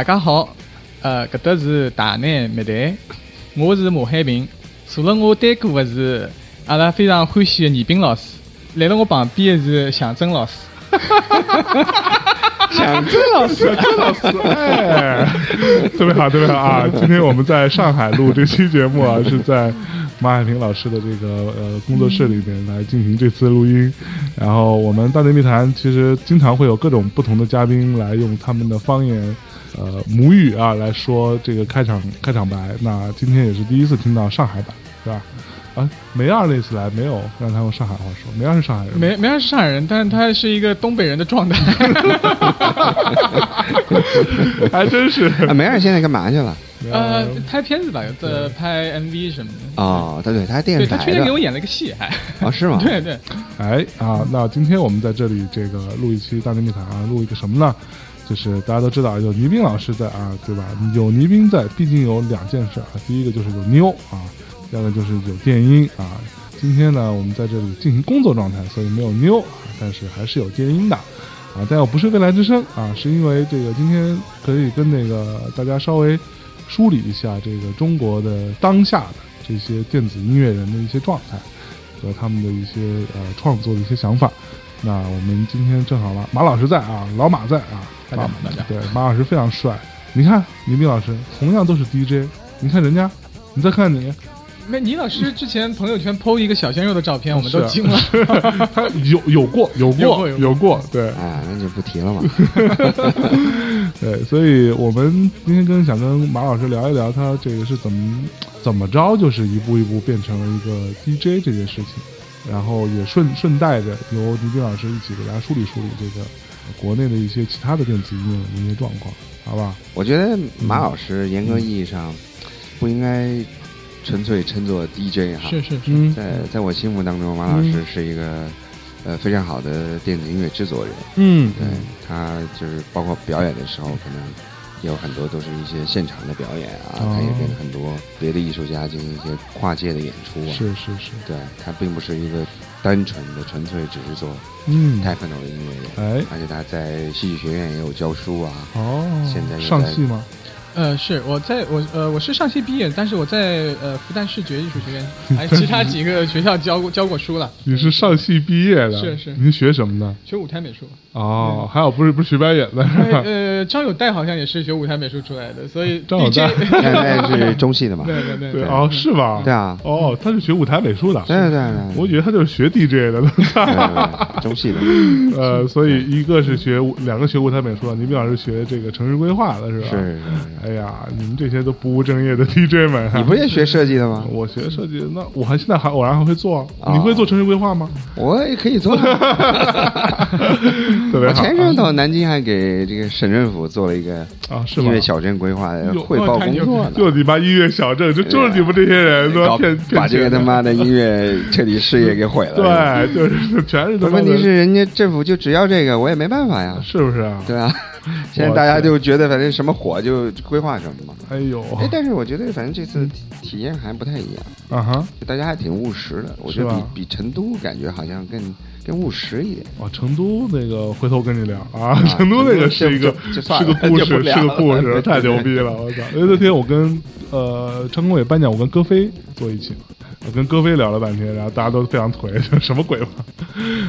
大家好，呃，搿搭是大内密谈，我是马海平，坐了我对过的是阿拉非常欢喜的倪斌老师，来了我旁边的是祥真老师。祥真老师，祥真老师，哎，特别好，特别好啊！今天我们在上海录这期节目啊，是在马海平老师的这个呃工作室里面来进行这次录音。然后我们大内密谈其实经常会有各种不同的嘉宾来用他们的方言。呃，母语啊来说这个开场开场白，那今天也是第一次听到上海版，是吧？啊，梅二那次来没有让他用上海话说，梅二是上海人，梅梅二是上海人，但是他是一个东北人的状态，还真是。梅二现在干嘛去了？呃，拍片子吧，在拍 MV 什么的。哦，对对，他电视台他去年给我演了一个戏，还哦是吗？对对。哎啊，那今天我们在这里这个录一期大内密谈啊，录一个什么呢？就是大家都知道有倪斌老师在啊，对吧？有倪斌在，毕竟有两件事啊。第一个就是有妞啊，第二个就是有电音啊。今天呢，我们在这里进行工作状态，所以没有妞，但是还是有电音的啊。但又不是未来之声啊，是因为这个今天可以跟那个大家稍微梳理一下这个中国的当下的这些电子音乐人的一些状态和他们的一些呃创作的一些想法。那我们今天正好了，马老师在啊，老马在啊。大家好，大家对马老师非常帅。你看倪斌老师同样都是 DJ，你看人家，你再看你，那倪老师之前朋友圈 PO 一个小鲜肉的照片，我们都惊了。他有有过有过有过，对，哎，那就不提了嘛。对，所以我们今天跟想跟马老师聊一聊，他这个是怎么怎么着，就是一步一步变成了一个 DJ 这件事情，然后也顺顺带着由倪斌老师一起给大家梳理梳理这个。国内的一些其他的电子音乐的一些状况，好吧？我觉得马老师严格意义上不应该纯粹称作 DJ 哈。是是是，在在我心目当中，马老师是一个呃非常好的电子音乐制作人。嗯，对他就是包括表演的时候，可能有很多都是一些现场的表演啊，他也跟很多别的艺术家进行一些跨界的演出啊。是是是，对他并不是一个单纯的纯粹只是做。嗯，techno 的音乐人，哎，而且他在戏剧学院也有教书啊。哦，现在上戏吗？呃，是我在我呃我是上戏毕业，但是我在呃复旦视觉艺术学院 还其他几个学校教过教过书了。你是上戏毕业的？是是。您学什么的？学舞台美术。哦，还好不是不是学表演的？呃，张友代好像也是学舞台美术出来的，所以 张友代 是中戏的嘛？对对对对哦，是吧？对啊。哦，他是学舞台美术的。对对对。我以为他就是学 DJ 的。中戏的。呃，所以一个是学两个学舞台美术的，倪斌老师学这个城市规划的是吧？是是。哎呀，你们。这些都不务正业的 DJ 们，你不也学设计的吗？我学设计，那我还现在还偶然还会做。你会做城市规划吗？我也可以做。特别好。我前阵到南京还给这个省政府做了一个啊，音乐小镇规划的汇报工作呢。就你妈音乐小镇，就就是你们这些人，都骗把这个他妈的音乐彻底事业给毁了。对，就是全是。问题是人家政府就只要这个，我也没办法呀，是不是啊？对啊。现在大家就觉得反正什么火就规划什么嘛。哎呦，哎，但是我觉得反正这次体验还不太一样。啊哈，大家还挺务实的。我觉得比比成都感觉好像更更务实一点。哇，成都那个回头跟你聊啊，成都那个是一个是个故事，是个故事，太牛逼了！我操，因为那天我跟呃成功伟颁奖，我跟戈飞坐一起。我跟戈飞聊了半天，然后大家都非常颓，什么鬼嘛？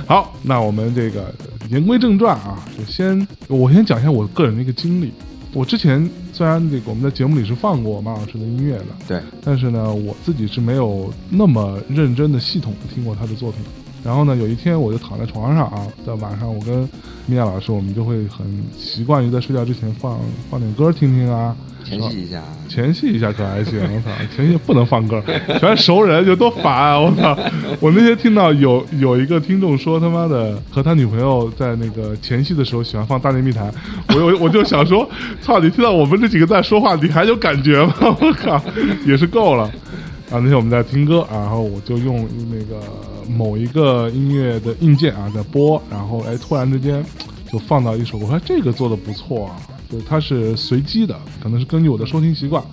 好，那我们这个言归正传啊，就先我先讲一下我个人的一个经历。我之前虽然这个我们在节目里是放过马老师的音乐的，对，但是呢，我自己是没有那么认真的、系统的听过他的作品。然后呢，有一天我就躺在床上啊，在晚上，我跟米娅老师，我们就会很习惯于在睡觉之前放放点歌听听啊。前戏一下，前戏一下可还行？我操，前戏不能放歌，全熟人就多烦啊！我操，我那天听到有有一个听众说他妈的和他女朋友在那个前戏的时候喜欢放《大内密谈》，我我我就想说，操，你听到我们这几个在说话，你还有感觉吗？我靠，也是够了。啊，那天我们在听歌，然后我就用那个某一个音乐的硬件啊在播，然后哎，突然之间就放到一首，我说这个做的不错啊。对，它是随机的，可能是根据我的收听习惯，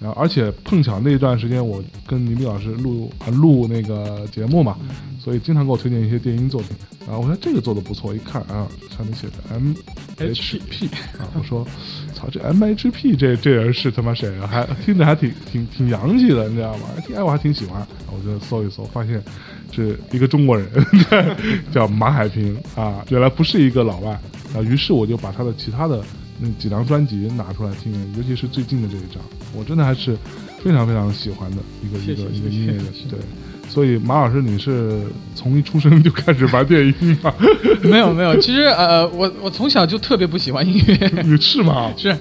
然后而且碰巧那一段时间我跟倪斌老师录录那个节目嘛，所以经常给我推荐一些电音作品。然后我说这个做的不错，一看啊，上面写着 M H P 啊，我说操，这 M H P 这这人是他妈谁啊？还听着还挺挺挺洋气的，你知道吗？听哎，我还挺喜欢。我就搜一搜，发现是一个中国人，叫马海平啊，原来不是一个老外啊。于是我就把他的其他的那几张专辑拿出来听，尤其是最近的这一张，我真的还是非常非常喜欢的一个一个一个音乐的，对。所以马老师，你是从一出生就开始玩电音吗？没有没有，其实呃，我我从小就特别不喜欢音乐。你是吗？是，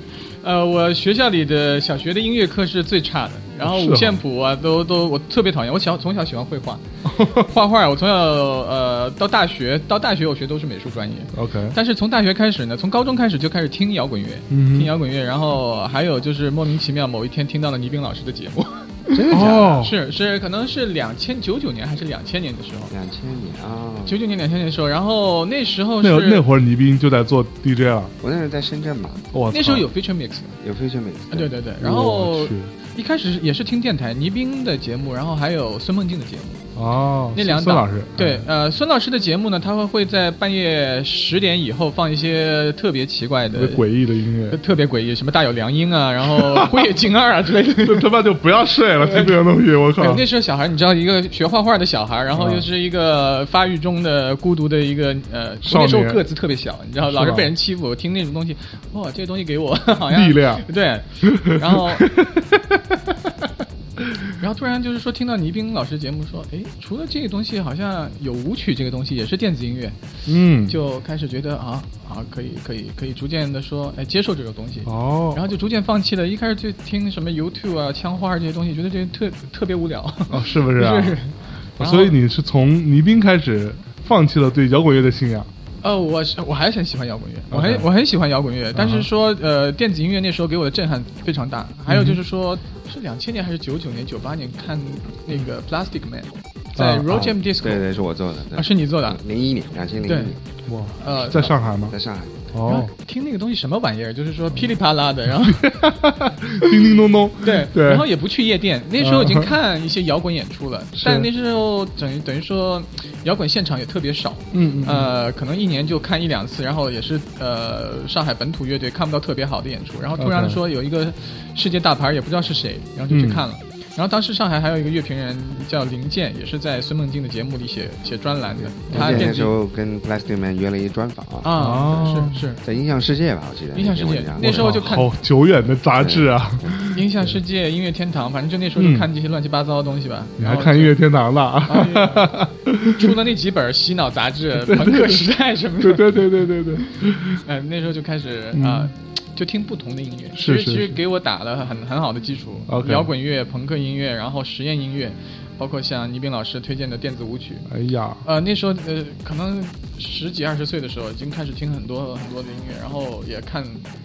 呃，我学校里的小学的音乐课是最差的，然后五线谱啊都都我特别讨厌。我小从小喜欢绘画，画画。我从小呃到大学到大学我学都是美术专业。OK。但是从大学开始呢，从高中开始就开始听摇滚乐，听摇滚乐，然后还有就是莫名其妙某一天听到了倪斌老师的节目。真的假的？是是，可能是两千九九年还是两千年的时候？两千年啊，九九年两千年的时候，然后那时候那那会儿倪斌就在做 DJ 了。我那时候在深圳嘛，那时候有 Feature Mix，有 Feature Mix，啊对对对，然后一开始也是听电台倪斌的节目，然后还有孙梦静的节目。哦，那两孙老师对，呃，孙老师的节目呢，他会会在半夜十点以后放一些特别奇怪的、诡异的音乐，特别诡异，什么大有良音啊，然后辉夜惊二啊之类的，他妈就不要睡了，听这种东西，我靠！那时候小孩，你知道，一个学画画的小孩，然后又是一个发育中的孤独的一个呃，那时候个子特别小，你知道，老是被人欺负，听那种东西，哇，这个东西给我 好像力量，对，然后。然后突然就是说，听到倪斌老师节目说，哎，除了这个东西，好像有舞曲这个东西，也是电子音乐，嗯，就开始觉得啊啊，可以可以可以，逐渐的说，哎，接受这个东西，哦，然后就逐渐放弃了。一开始就听什么 YouTube 啊、枪花这些东西，觉得这些特特别无聊，哦，是不是啊？是。所以你是从倪斌开始放弃了对摇滚乐的信仰。呃，我是我还是很喜欢摇滚乐，我很我很喜欢摇滚乐，但是说呃，电子音乐那时候给我的震撼非常大。还有就是说，是两千年还是九九年、九八年看那个 Plastic Man，在 Road Jam Disco，对对，是我做的，啊，是你做的，零一年，两千零一年，哇，呃，在上海吗？在上海。哦，听那个东西什么玩意儿？就是说噼里啪啦的，然后 叮叮咚咚，对对，然后也不去夜店。那时候已经看一些摇滚演出了，但那时候等于等于说摇滚现场也特别少，嗯嗯，呃，可能一年就看一两次，然后也是呃上海本土乐队看不到特别好的演出，然后突然说有一个世界大牌，也不知道是谁，然后就去看了。然后当时上海还有一个乐评人叫林健，也是在孙梦静的节目里写写专栏的。他那时候跟 Plastic Man 约了一专访啊，是是在音像世界吧，我记得。音像世界那时候就看好久远的杂志啊，音像世界、音乐天堂，反正就那时候就看这些乱七八糟的东西吧。你还看音乐天堂呢？出的那几本洗脑杂志，《朋克时代》什么的。对对对对对对。哎，那时候就开始啊。就听不同的音乐，其实其实给我打了很很好的基础，摇滚乐、朋克音乐，然后实验音乐。包括像倪斌老师推荐的电子舞曲，哎呀，呃，那时候呃，可能十几二十岁的时候，已经开始听很多很多的音乐，然后也看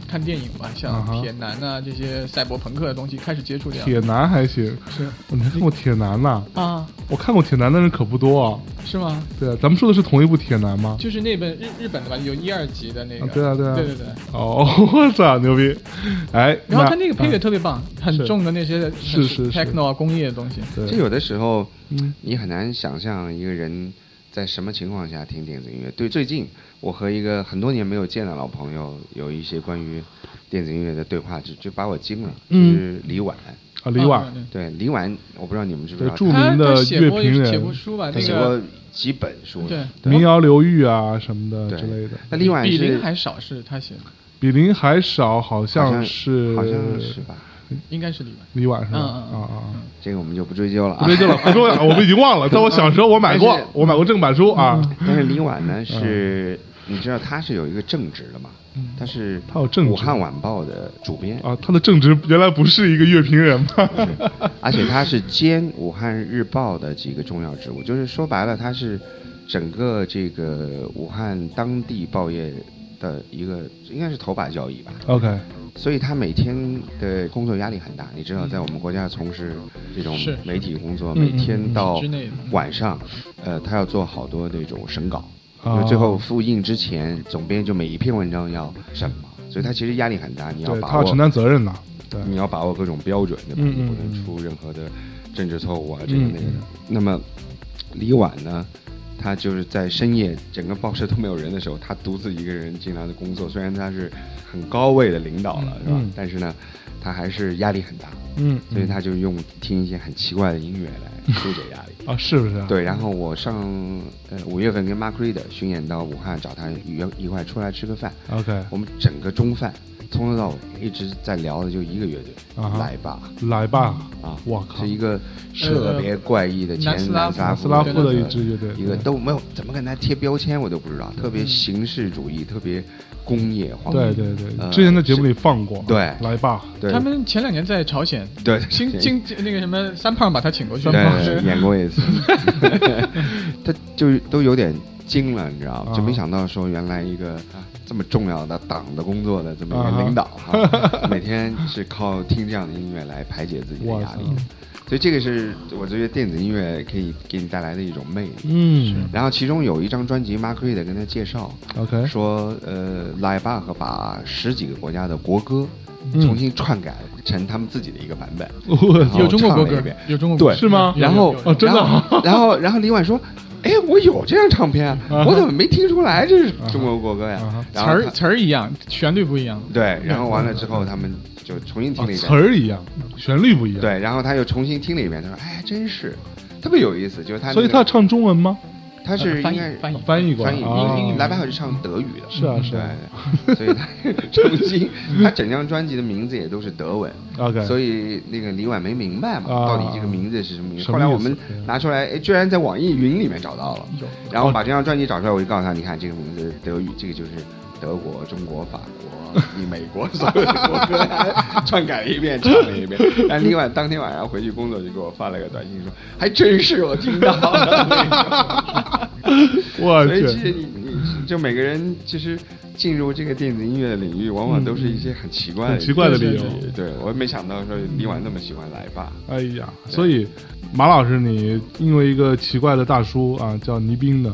看电影吧，像铁男啊这些赛博朋克的东西，开始接触这样。铁男还行，是，你还看过铁男呢？啊，我看过铁男的人可不多啊。是吗？对啊，咱们说的是同一部铁男吗？就是那本日日本的吧，有一二集的那个。对啊，对啊，对对对。哦，我操，牛逼！哎，然后他那个配乐特别棒，很重的那些是是 techno 啊工业的东西。就有的时候。嗯，你很难想象一个人在什么情况下听电子音乐。对，最近我和一个很多年没有见的老朋友有一些关于电子音乐的对话，就就把我惊了。是李婉啊，李婉，对李婉，我不知道你们知不知道，著名的乐评人，写过书吧？他写过几本书，对，民谣流域啊什么的之类的。那李婉比林还少是他写的，比林还少，好像是，好像是吧。应该是李婉，李婉是吧？啊啊啊！这个我们就不追究了，不追究了，不重要，我们已经忘了。在我小时候，我买过，我买过正版书啊。但是李婉呢，是你知道他是有一个正职的嘛？他是他有正武汉晚报的主编啊。他的正职原来不是一个乐评人吗？而且他是兼武汉日报的几个重要职务，就是说白了，他是整个这个武汉当地报业的一个，应该是头把交椅吧？OK。所以他每天的工作压力很大，你知道，在我们国家从事这种媒体工作，每天到晚上，呃，他要做好多那种审稿，因为最后复印之前，总编就每一篇文章要审嘛，所以他其实压力很大，你要把握承担责任呐，对，你要把握各种标准，对吧？你不能出任何的政治错误啊，这个那个的。那么李婉呢，他就是在深夜整个报社都没有人的时候，他独自一个人经常的工作。虽然他是很高位的领导了，是吧？但是呢，他还是压力很大。嗯，所以他就用听一些很奇怪的音乐来疏解压力。啊，是不是？对。然后我上呃五月份跟 Mark Reed 巡演到武汉找他约一块出来吃个饭。OK。我们整个中饭。从头到尾一直在聊的就一个乐队，来吧，来吧，啊，我靠，是一个特别怪异的前南斯拉夫的一支乐队，一个都没有怎么跟他贴标签我都不知道，特别形式主义，特别工业化。对对对，之前在节目里放过。对，来吧，他们前两年在朝鲜，对，新经那个什么三胖把他请过去，对，演过一次，他就都有点惊了，你知道吗？就没想到说原来一个。这么重要的党的工作的这么一个领导哈，每天是靠听这样的音乐来排解自己的压力，所以这个是我觉得电子音乐可以给你带来的一种魅力。嗯，然后其中有一张专辑，Mark Reed 跟他介绍，OK，说呃，莱巴和把十几个国家的国歌重新篡改成他们自己的一个版本，有中国国歌，有中国对是吗？然后哦，真的，然后然后李婉说。哎，我有这张唱片，我怎么没听出来这是中国国歌呀？词儿词儿一样，旋律不一样。对，然后完了之后，他们就重新听了一遍。词儿一样，旋律不一样。对，然后他又重新听了一遍，他说：“哎，真是，特别有意思。”就是他，所以他唱中文吗？他是翻译翻译翻译过，翻译英英来吧，好是唱德语的，是啊是啊，所以他 重新，他整张专辑的名字也都是德文，OK，所以那个李婉没明白嘛，到底这个名字是什么名字？后来我们拿出来，哎，居然在网易云里面找到了，然后把这张专辑找出来，我就告诉他，你看这个名字德语，这个就是德国、中国、法国。你美国所有的国歌篡改了一遍，唱了一遍。但另外当天晚上回去工作就给我发了个短信说，还真是我听到了。我去，所以其实你你就每个人其实进入这个电子音乐的领域，往往都是一些很奇怪、很奇怪的理由。对我也没想到说李婉那么喜欢来吧。哎呀，所以马老师，你因为一个奇怪的大叔啊，叫倪斌的，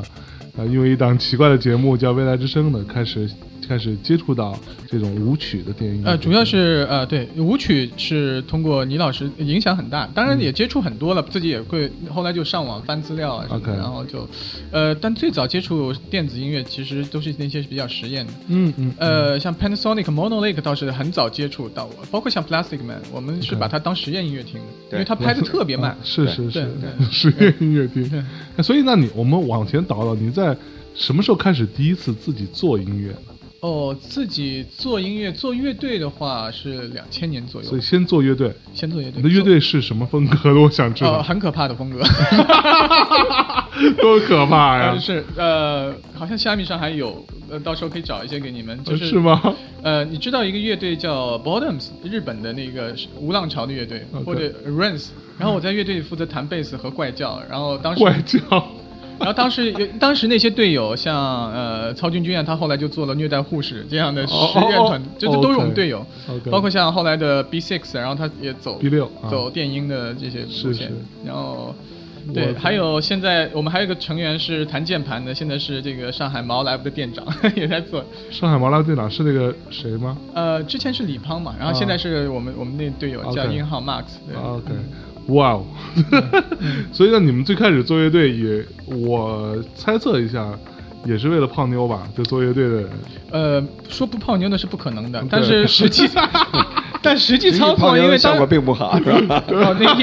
啊，因为一档奇怪的节目叫《未来之声》的，开始。开始接触到这种舞曲的电影，呃，主要是呃，对舞曲是通过倪老师影响很大，当然也接触很多了，自己也会后来就上网翻资料啊什么的，然后就，呃，但最早接触电子音乐其实都是那些比较实验的，嗯嗯，呃，像 Panasonic Monolake 倒是很早接触到我，包括像 Plastic Man，我们是把它当实验音乐听的，因为它拍的特别慢，是是是，实验音乐听，所以那你我们往前倒倒，你在什么时候开始第一次自己做音乐？哦，自己做音乐做乐队的话是两千年左右，所以先做乐队，先做乐队。你的乐队是什么风格的？我想知道。很可怕的风格，多可怕呀！是呃，好像虾米上还有，呃，到时候可以找一些给你们。就是吗？呃，你知道一个乐队叫 Bottoms，日本的那个无浪潮的乐队，或者 Rains。然后我在乐队里负责弹贝斯和怪叫，然后当时怪叫。然后当时有，当时那些队友像呃曹军军啊，他后来就做了虐待护士这样的实验团，就这都是我们队友，包括像后来的 B Six，然后他也走 B 六走电音的这些路线，然后对，还有现在我们还有一个成员是弹键盘的，现在是这个上海毛 Live 的店长 也在做。上海毛 Live 店长是那个谁吗？呃，之前是李胖嘛，然后现在是我们我们那队友叫英浩 Max。OK。哇哦，所以呢，你们最开始做乐队也，我猜测一下，也是为了泡妞吧？就做乐队的人，呃，说不泡妞那是不可能的，但是实际，但实际操作因为效果并不好，是吧？那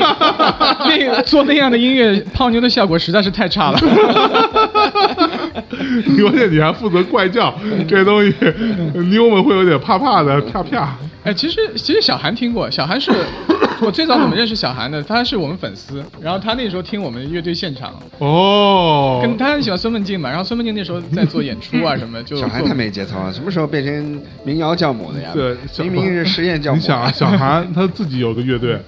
那做那样的音乐，泡妞的效果实在是太差了。关键你还负责怪叫，这东西妞们会有点怕怕的，啪啪。哎，其实其实小韩听过，小韩是。我最早怎么认识小韩的？他是我们粉丝，然后他那时候听我们乐队现场哦，跟他很喜欢孙文静嘛，然后孙文静那时候在做演出啊什么，就小韩太没节操了，什么时候变成民谣教母的呀？对，明明是实验教母。你想啊，小韩他自己有个乐队，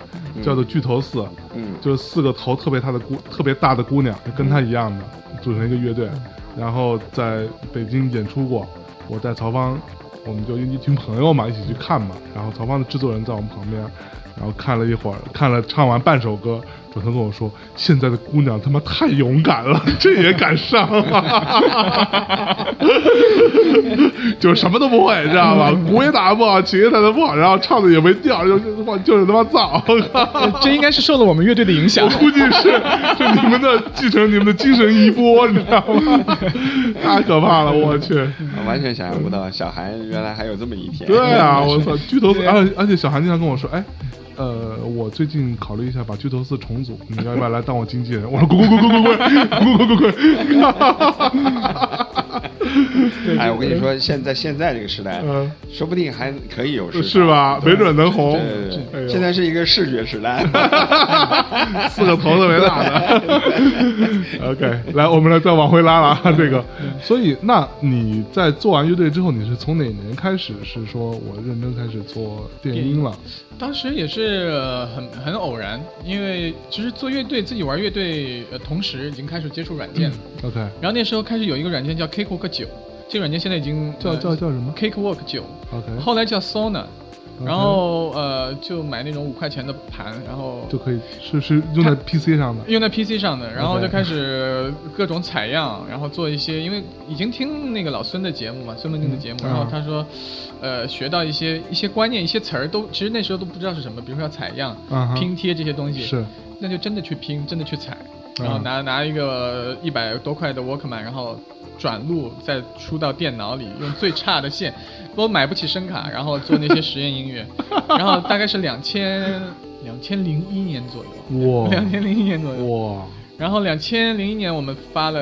叫做巨头四，嗯，就是四个头特别大的姑，特别大的姑娘，跟他一样的，组成一个乐队，然后在北京演出过，我带曹芳，我们就一群朋友嘛，一起去看嘛，然后曹芳的制作人在我们旁边。然后看了一会儿，看了唱完半首歌，转头跟我说：“现在的姑娘他妈太勇敢了，这也敢上？就是什么都不会，知道吧？鼓也打得不好，琴也弹得不好，然后唱的也没调，就就是他妈造。这应该是受了我们乐队的影响，估计是是你们的继承，你们的精神衣钵，你知道吗？太可怕了，我去，完全想象不到小韩原来还有这么一天。对啊，我操，巨头，而且而且小韩经常跟我说，哎。呃，我最近考虑一下把巨头四重组，你要不要来当我经纪人？我说滚滚滚滚滚滚滚滚滚滚！哎，我跟你说，现在现在这个时代，说不定还可以有是吧？没准能红。现在是一个视觉时代，四个头特别大的。OK，来，我们来再往回拉拉这个。所以，那你在做完乐队之后，你是从哪年开始是说我认真开始做电音了？当时也是很很偶然，因为其实做乐队自己玩乐队，呃，同时已经开始接触软件了。OK，然后那时候开始有一个软件叫 Cakewalk 九，这个软件现在已经叫叫叫什么？Cakewalk 九。OK，后来叫 Sona。然后呃，就买那种五块钱的盘，然后就可以是是用在 PC 上的，用在 PC 上的，然后就开始各种采样，然后做一些，因为已经听那个老孙的节目嘛，孙文静的节目，然后他说，呃，学到一些一些观念，一些词儿都其实那时候都不知道是什么，比如说要采样、拼贴这些东西，是，那就真的去拼，真的去采，然后拿拿一个一百多块的 Walkman，然后。转录再输到电脑里，用最差的线，我买不起声卡，然后做那些实验音乐，然后大概是两千两千零一年左右，哇，两千零一年左右，哇，然后两千零一年我们发了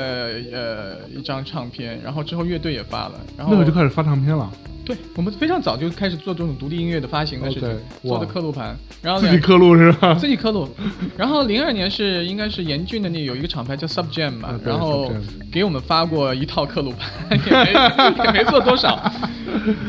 呃一张唱片，然后之后乐队也发了，然后那个就开始发唱片了。对我们非常早就开始做这种独立音乐的发行的事情，做的刻录盘，然后自己刻录是吧？自己刻录，然后零二年是应该是严峻的那有一个厂牌叫 Sub Jam 吧，然后给我们发过一套刻录盘，也没也没做多少，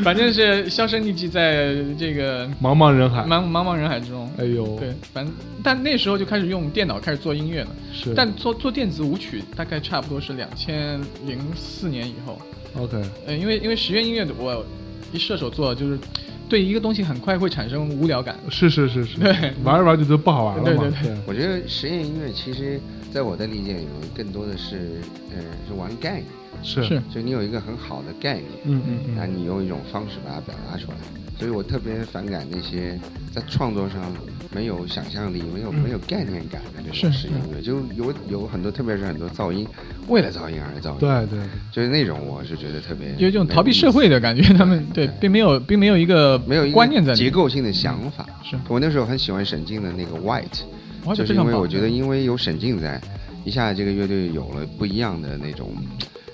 反正是销声匿迹在这个茫茫人海，茫茫茫人海之中。哎呦，对，反正但那时候就开始用电脑开始做音乐了，是，但做做电子舞曲大概差不多是两千零四年以后。OK，呃，因为因为十月音乐的我。一射手座就是对一个东西很快会产生无聊感，是是是是，对，玩着玩着就不好玩了嘛。对对。对，我觉得实验音乐其实在我的理解里面，更多的是，呃，是玩概念，是。是，就你有一个很好的概念，嗯嗯嗯，那你用一种方式把它表达出来。所以我特别反感那些在创作上没有想象力、没有没有概念感的这种实验音乐，就有有很多，特别是很多噪音，为了噪音而噪音。对对，就是那种，我是觉得特别有一种逃避社会的感觉。他们对，并没有，并没有一个没有一个观念在结构性的想法。是。我那时候很喜欢沈静的那个 White，就是因为我觉得，因为有沈静在，一下子这个乐队有了不一样的那种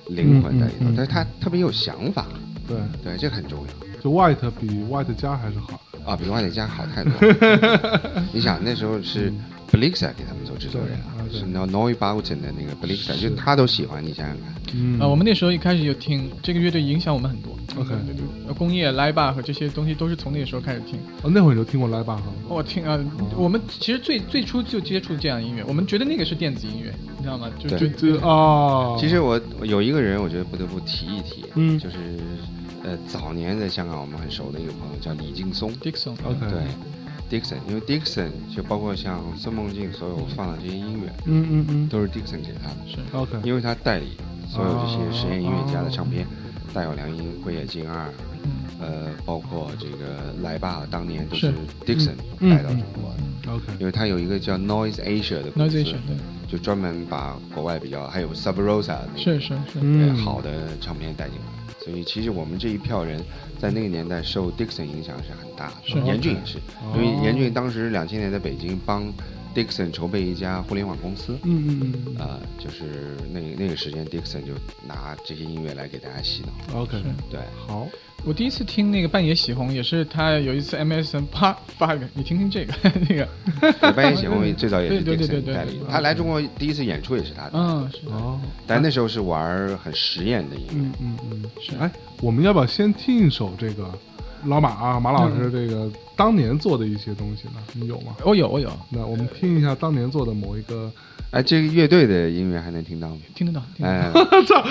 灵魂在里头，但是他特别有想法。对对，这很重要。就 White 比 White 加还是好啊，比 White 加好太多。你想那时候是 Blixer 给他们做制作人，是那 Noy Bouton 的那个 Blixer，就他都喜欢，你想想看。嗯啊，我们那时候一开始就听这个乐队，影响我们很多。OK，对对，工业 Live Bar 和这些东西都是从那个时候开始听。哦，那会儿就听过 Live Bar 我听啊，我们其实最最初就接触这样音乐，我们觉得那个是电子音乐，你知道吗？就就就啊。其实我有一个人，我觉得不得不提一提，嗯，就是。呃，早年在香港我们很熟的一个朋友叫李劲松，Dixon，OK，对，Dixon，因为 Dixon 就包括像孙梦静所有放的这些音乐，嗯嗯嗯，都是 Dixon 给他的，是，OK，因为他代理所有这些实验音乐家的唱片，大有良音、灰野静二，呃，包括这个来吧，当年都是 Dixon 带到中国的，OK，因为他有一个叫 Noise Asia 的公司，就专门把国外比较还有 Sub Rosa 是是是。好的唱片带进来。所以其实我们这一票人在那个年代受 Dixon 影响是很大的，严峻也是，因为严峻当时两千年在北京帮 Dixon 筹备一家互联网公司，嗯嗯嗯，呃，就是那那个时间 Dixon 就拿这些音乐来给大家洗脑。OK，对，好。我第一次听那个半夜喜红，也是他有一次 MSN 啪发一个，你听听这个那个。半夜喜红 最早也是 Dixon 代理，他来中国第一次演出也是他的。嗯，是哦。但那时候是玩很实验的音乐。嗯嗯嗯，是。哎，我们要不要先听一首这个老马啊马老师这个当年做的一些东西呢？你有吗？我有，我有。那我们听一下当年做的某一个。哎，这个乐队的音乐还能听到吗？听得到。哎，我操！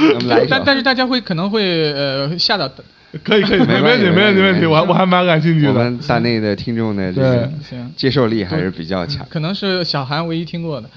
但但是大家会可能会呃吓到。可以可以，没问题没问题没问题，我我还蛮感兴趣的。我们大内的听众呢，对，接受力还是比较强。可能是小韩唯一听过的。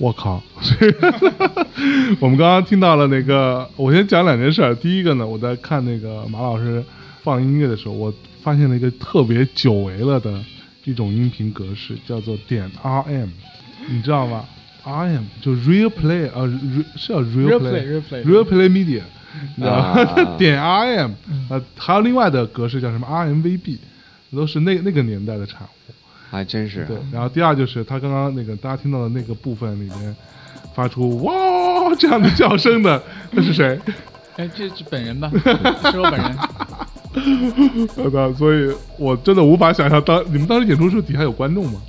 我靠！我们刚刚听到了那个，我先讲两件事。第一个呢，我在看那个马老师放音乐的时候，我发现了一个特别久违了的一种音频格式，叫做点 RM，你知道吗？RM 就 Real Play 啊，是叫 Real Play，Real Play Media，你知道吗？点 RM 啊，还有另外的格式叫什么 RMVB，都是那那个年代的产物。还真是对，然后第二就是他刚刚那个大家听到的那个部分里面发出哇这样的叫声的，那是谁？哎，这是本人吧？是我本人。好的，所以我真的无法想象，当你们当时演出时候底下有观众吗？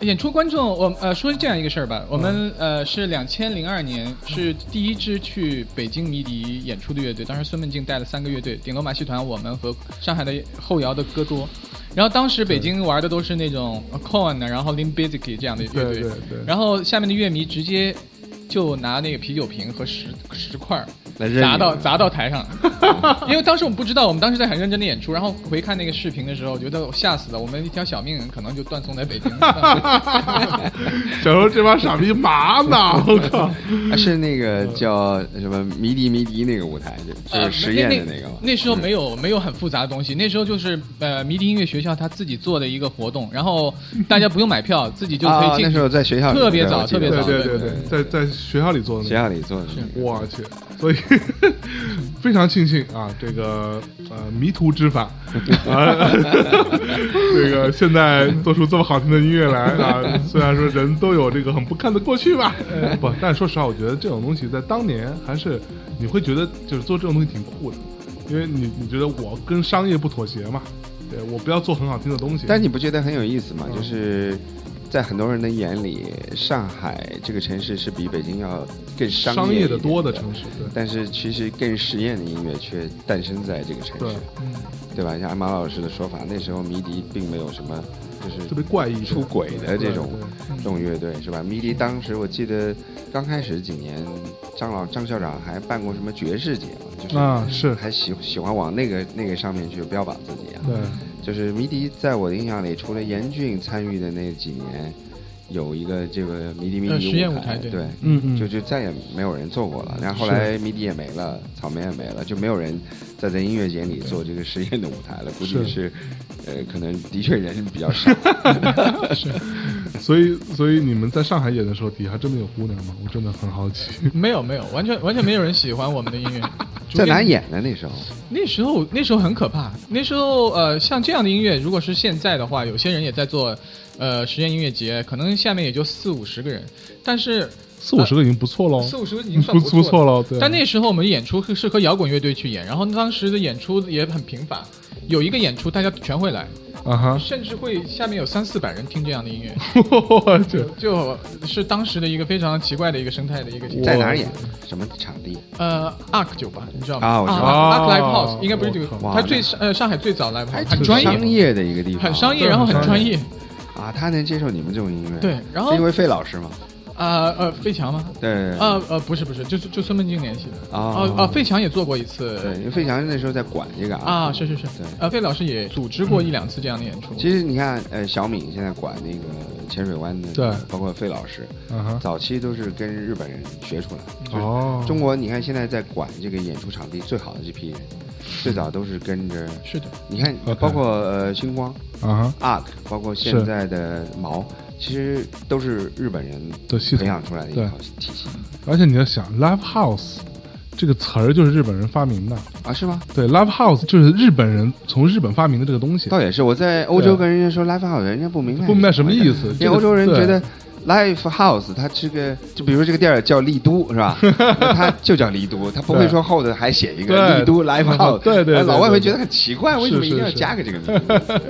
演出观众，我呃说这样一个事儿吧，我们呃是两千零二年是第一支去北京迷笛演出的乐队，当时孙梦静带了三个乐队，顶楼马戏团，我们和上海的后摇的歌多。然后当时北京玩的都是那种 Corn，然后 Lim Biscuit 这样的乐队，然后下面的乐迷直接就拿那个啤酒瓶和石石块砸到砸到台上，因为当时我们不知道，我们当时在很认真的演出，然后回看那个视频的时候，觉得吓死了，我们一条小命可能就断送在北京。小时候这帮傻逼嘛呢？我靠！是那个叫什么迷笛迷笛那个舞台，就是实验的那个。那时候没有没有很复杂的东西，那时候就是呃迷笛音乐学校他自己做的一个活动，然后大家不用买票，自己就可以进。那时候在学校特别早，特别早，对对对，在在学校里做的。学校里做的，我去，所以。非常庆幸啊，这个呃迷途知返啊，这个现在做出这么好听的音乐来啊，虽然说人都有这个很不堪的过去吧，不，但说实话，我觉得这种东西在当年还是你会觉得就是做这种东西挺酷的，因为你你觉得我跟商业不妥协嘛，对我不要做很好听的东西，但你不觉得很有意思吗？就是。在很多人的眼里，上海这个城市是比北京要更商业的多的城市。对，但是其实更实验的音乐却诞生在这个城市，对吧？像马老师的说法，那时候迷笛并没有什么，就是特别怪异、出轨的这种这种乐队，是吧？迷笛当时我记得刚开始几年，张老张校长还办过什么爵士节嘛，就是啊，是还喜喜欢往那个那个上面去标榜自己啊。对。就是迷笛，在我的印象里，除了严峻参与的那几年，有一个这个迷笛迷笛舞台，对，嗯嗯，就就再也没有人做过了。然后后来迷笛也没了，草莓也没了，就没有人再在音乐节里做这个实验的舞台了。估计是，呃，可能的确人比较少。是，所以所以你们在上海演的时候，底下真的有姑娘吗？我真的很好奇。没有没有，完全完全没有人喜欢我们的音乐。在哪演的那时候？那时候那时候很可怕。那时候呃，像这样的音乐，如果是现在的话，有些人也在做，呃，实验音乐节，可能下面也就四五十个人。但是四五十个已经不错了，四五十个已经算不错了。对但那时候我们演出是和摇滚乐队去演，然后当时的演出也很频繁，有一个演出大家全会来。啊哈，甚至会下面有三四百人听这样的音乐，就就是当时的一个非常奇怪的一个生态的一个。在哪儿演？什么场地？呃，Ark 酒吧，你知道吗？啊，我知道。Ark Live House 应该不是这个，它最呃上海最早 Live House，很专业，商业的一个地方，很商业，然后很专业。啊，他能接受你们这种音乐？对，然后是因为费老师吗？啊呃，费强吗？对，呃呃，不是不是，就是就孙梦静联系的啊啊，费强也做过一次，对，因为费强那时候在管这个啊，是是是，对，呃，费老师也组织过一两次这样的演出。其实你看，呃，小敏现在管那个浅水湾的，对，包括费老师，早期都是跟日本人学出来。哦，中国你看现在在管这个演出场地最好的这批人，最早都是跟着，是的，你看，包括呃星光啊，Ark，包括现在的毛。其实都是日本人的系培养出来的一套体系，而且你要想，live house 这个词儿就是日本人发明的啊？是吗？对，live house 就是日本人从日本发明的这个东西。倒也是，我在欧洲跟人家说 live house，人家不明白，不明白什么意思。因为欧洲人觉得 Live House，它这个就比如这个店儿叫丽都，是吧？它就叫丽都，它不会说后头还写一个丽都 Life House。对对，老外会觉得很奇怪，为什么一定要加个这个名字？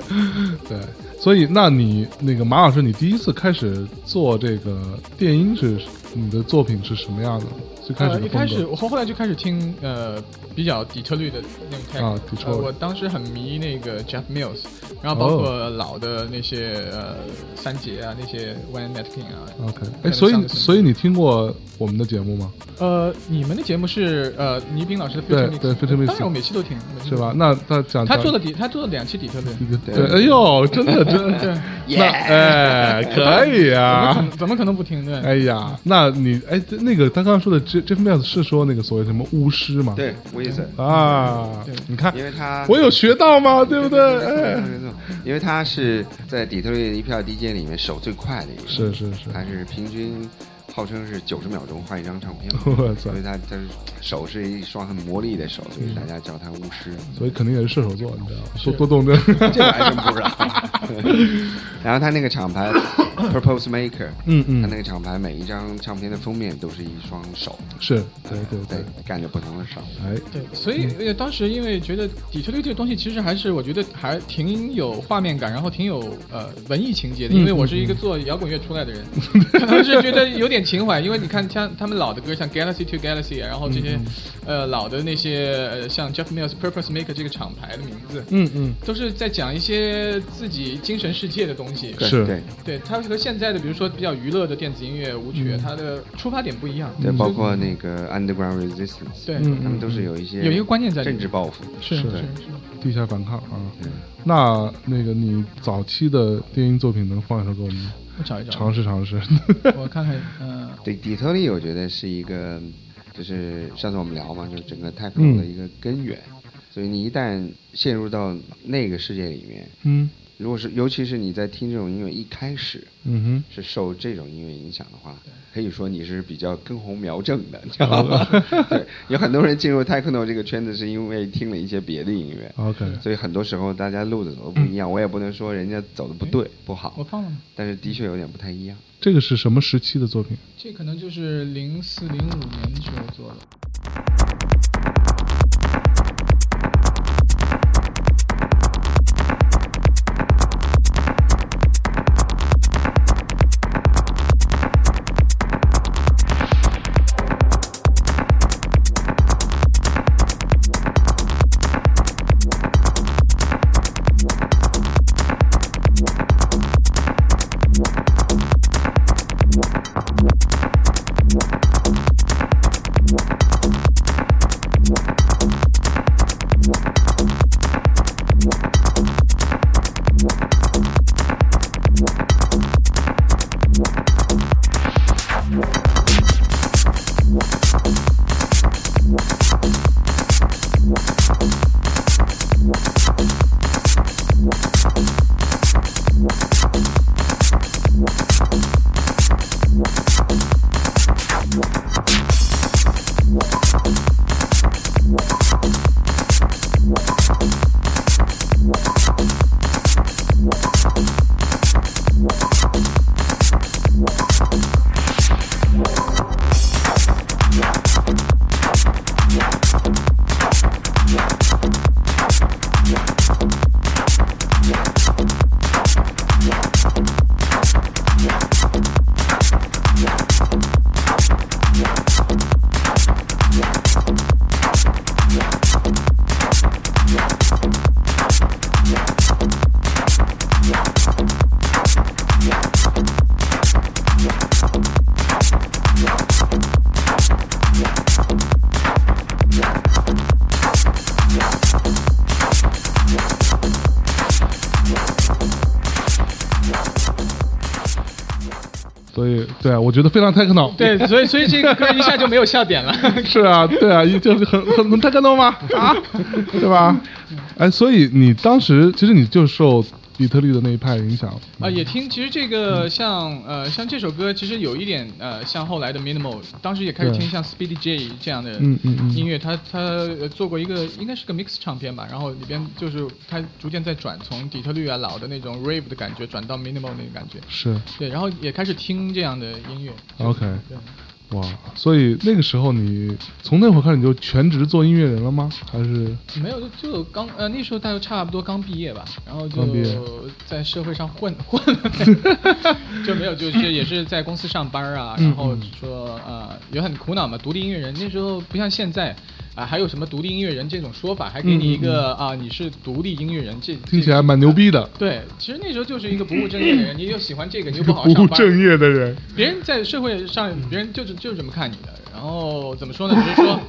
对，所以那你那个马老师，你第一次开始做这个电音是你的作品是什么样的？最开始一开始我后后来就开始听呃比较底特律的那种 tech，我当时很迷那个 Jeff Mills。然后包括老的那些呃三杰啊，那些 One Net King 啊。OK，哎，所以所以你听过我们的节目吗？呃，你们的节目是呃倪斌老师的 Future Mix，对 Future Mix，当然我每期都听，是吧？那他讲他做了底，他做了两期底特律。对，哎呦，真的真的，那哎可以啊，怎么怎么可能不听？对，哎呀，那你哎那个他刚刚说的 Jeff Mills 是说那个所谓什么巫师吗？对，Wizard 啊，你看，因为他我有学到吗？对不对？哎。因为他是在底特律一票 DJ 里面手最快的一个，是是是，他是平均号称是九十秒钟换一张唱片，所以他他手是一双很魔力的手，所以大家叫他巫师，所以肯定也是射手座，你知道吗？多多动的，这个还真不知道。然后他那个厂牌 Purpose Maker，嗯嗯，他那个厂牌每一张唱片的封面都是一双手，是对对对，干着不同的事儿。哎，对，所以当时因为觉得底特律这个东西其实还是我觉得还挺有画面感，然后挺有呃文艺情节的，因为我是一个做摇滚乐出来的人，可能是觉得有点情怀，因为你看像他们老的歌，像 Galaxy to Galaxy，然后这些呃老的那些像 Jeff Mills Purpose Maker 这个厂牌的名字，嗯嗯，都是在讲一些自己精神世界的东西，是。对，对，它和现在的比如说比较娱乐的电子音乐舞曲，它的出发点不一样，对，包括那个 Underground Resistance，对，他们都是有一些有一个观念在政治报复，是是是，地下反抗啊，那那个你早期的电音作品能放一首给我们？我找一找，尝试尝试，我看看，嗯，对，底特律我觉得是一个，就是上次我们聊嘛，就是整个 techno 的一个根源，所以你一旦陷入到那个世界里面，嗯。如果是，尤其是你在听这种音乐一开始，嗯哼，是受这种音乐影响的话，可以说你是比较根红苗正的，知道吗？对，有很多人进入 techno 这个圈子是因为听了一些别的音乐，OK，所以很多时候大家路子走的不一样，我也不能说人家走的不对不好，我放了，但是的确有点不太一样。这个是什么时期的作品？这可能就是零四零五年时候做的。我觉得非常 techno，对，所以所以这个歌一下就没有笑点了。是啊，对啊，就是很很很 techno 吗？啊，对吧？哎，所以你当时其实你就受底特律的那一派影响啊，也听。其实这个像呃像这首歌，其实有一点呃像后来的 Minimal，当时也开始听像 Speedy J 这样的音乐，他他做过一个应该是个 mix 唱片吧，然后里边就是他逐渐在转，从底特律啊老的那种 rave 的感觉转到 Minimal 那个感觉，是对，然后也开始听这样的音乐。OK。哇，所以那个时候你从那会儿开始你就全职做音乐人了吗？还是没有，就就刚呃那时候大概差不多刚毕业吧，然后就在社会上混 混，就没有就是也是在公司上班啊，然后说呃也很苦恼嘛，独立音乐人那时候不像现在。啊，还有什么独立音乐人这种说法？还给你一个啊，你是独立音乐人，这听起来蛮牛逼的。对，其实那时候就是一个不务正业的人，你又喜欢这个，你又不好 上班。不务正业的人，别人在社会上，别人就是就是这么看你的。然后怎么说呢？只是说，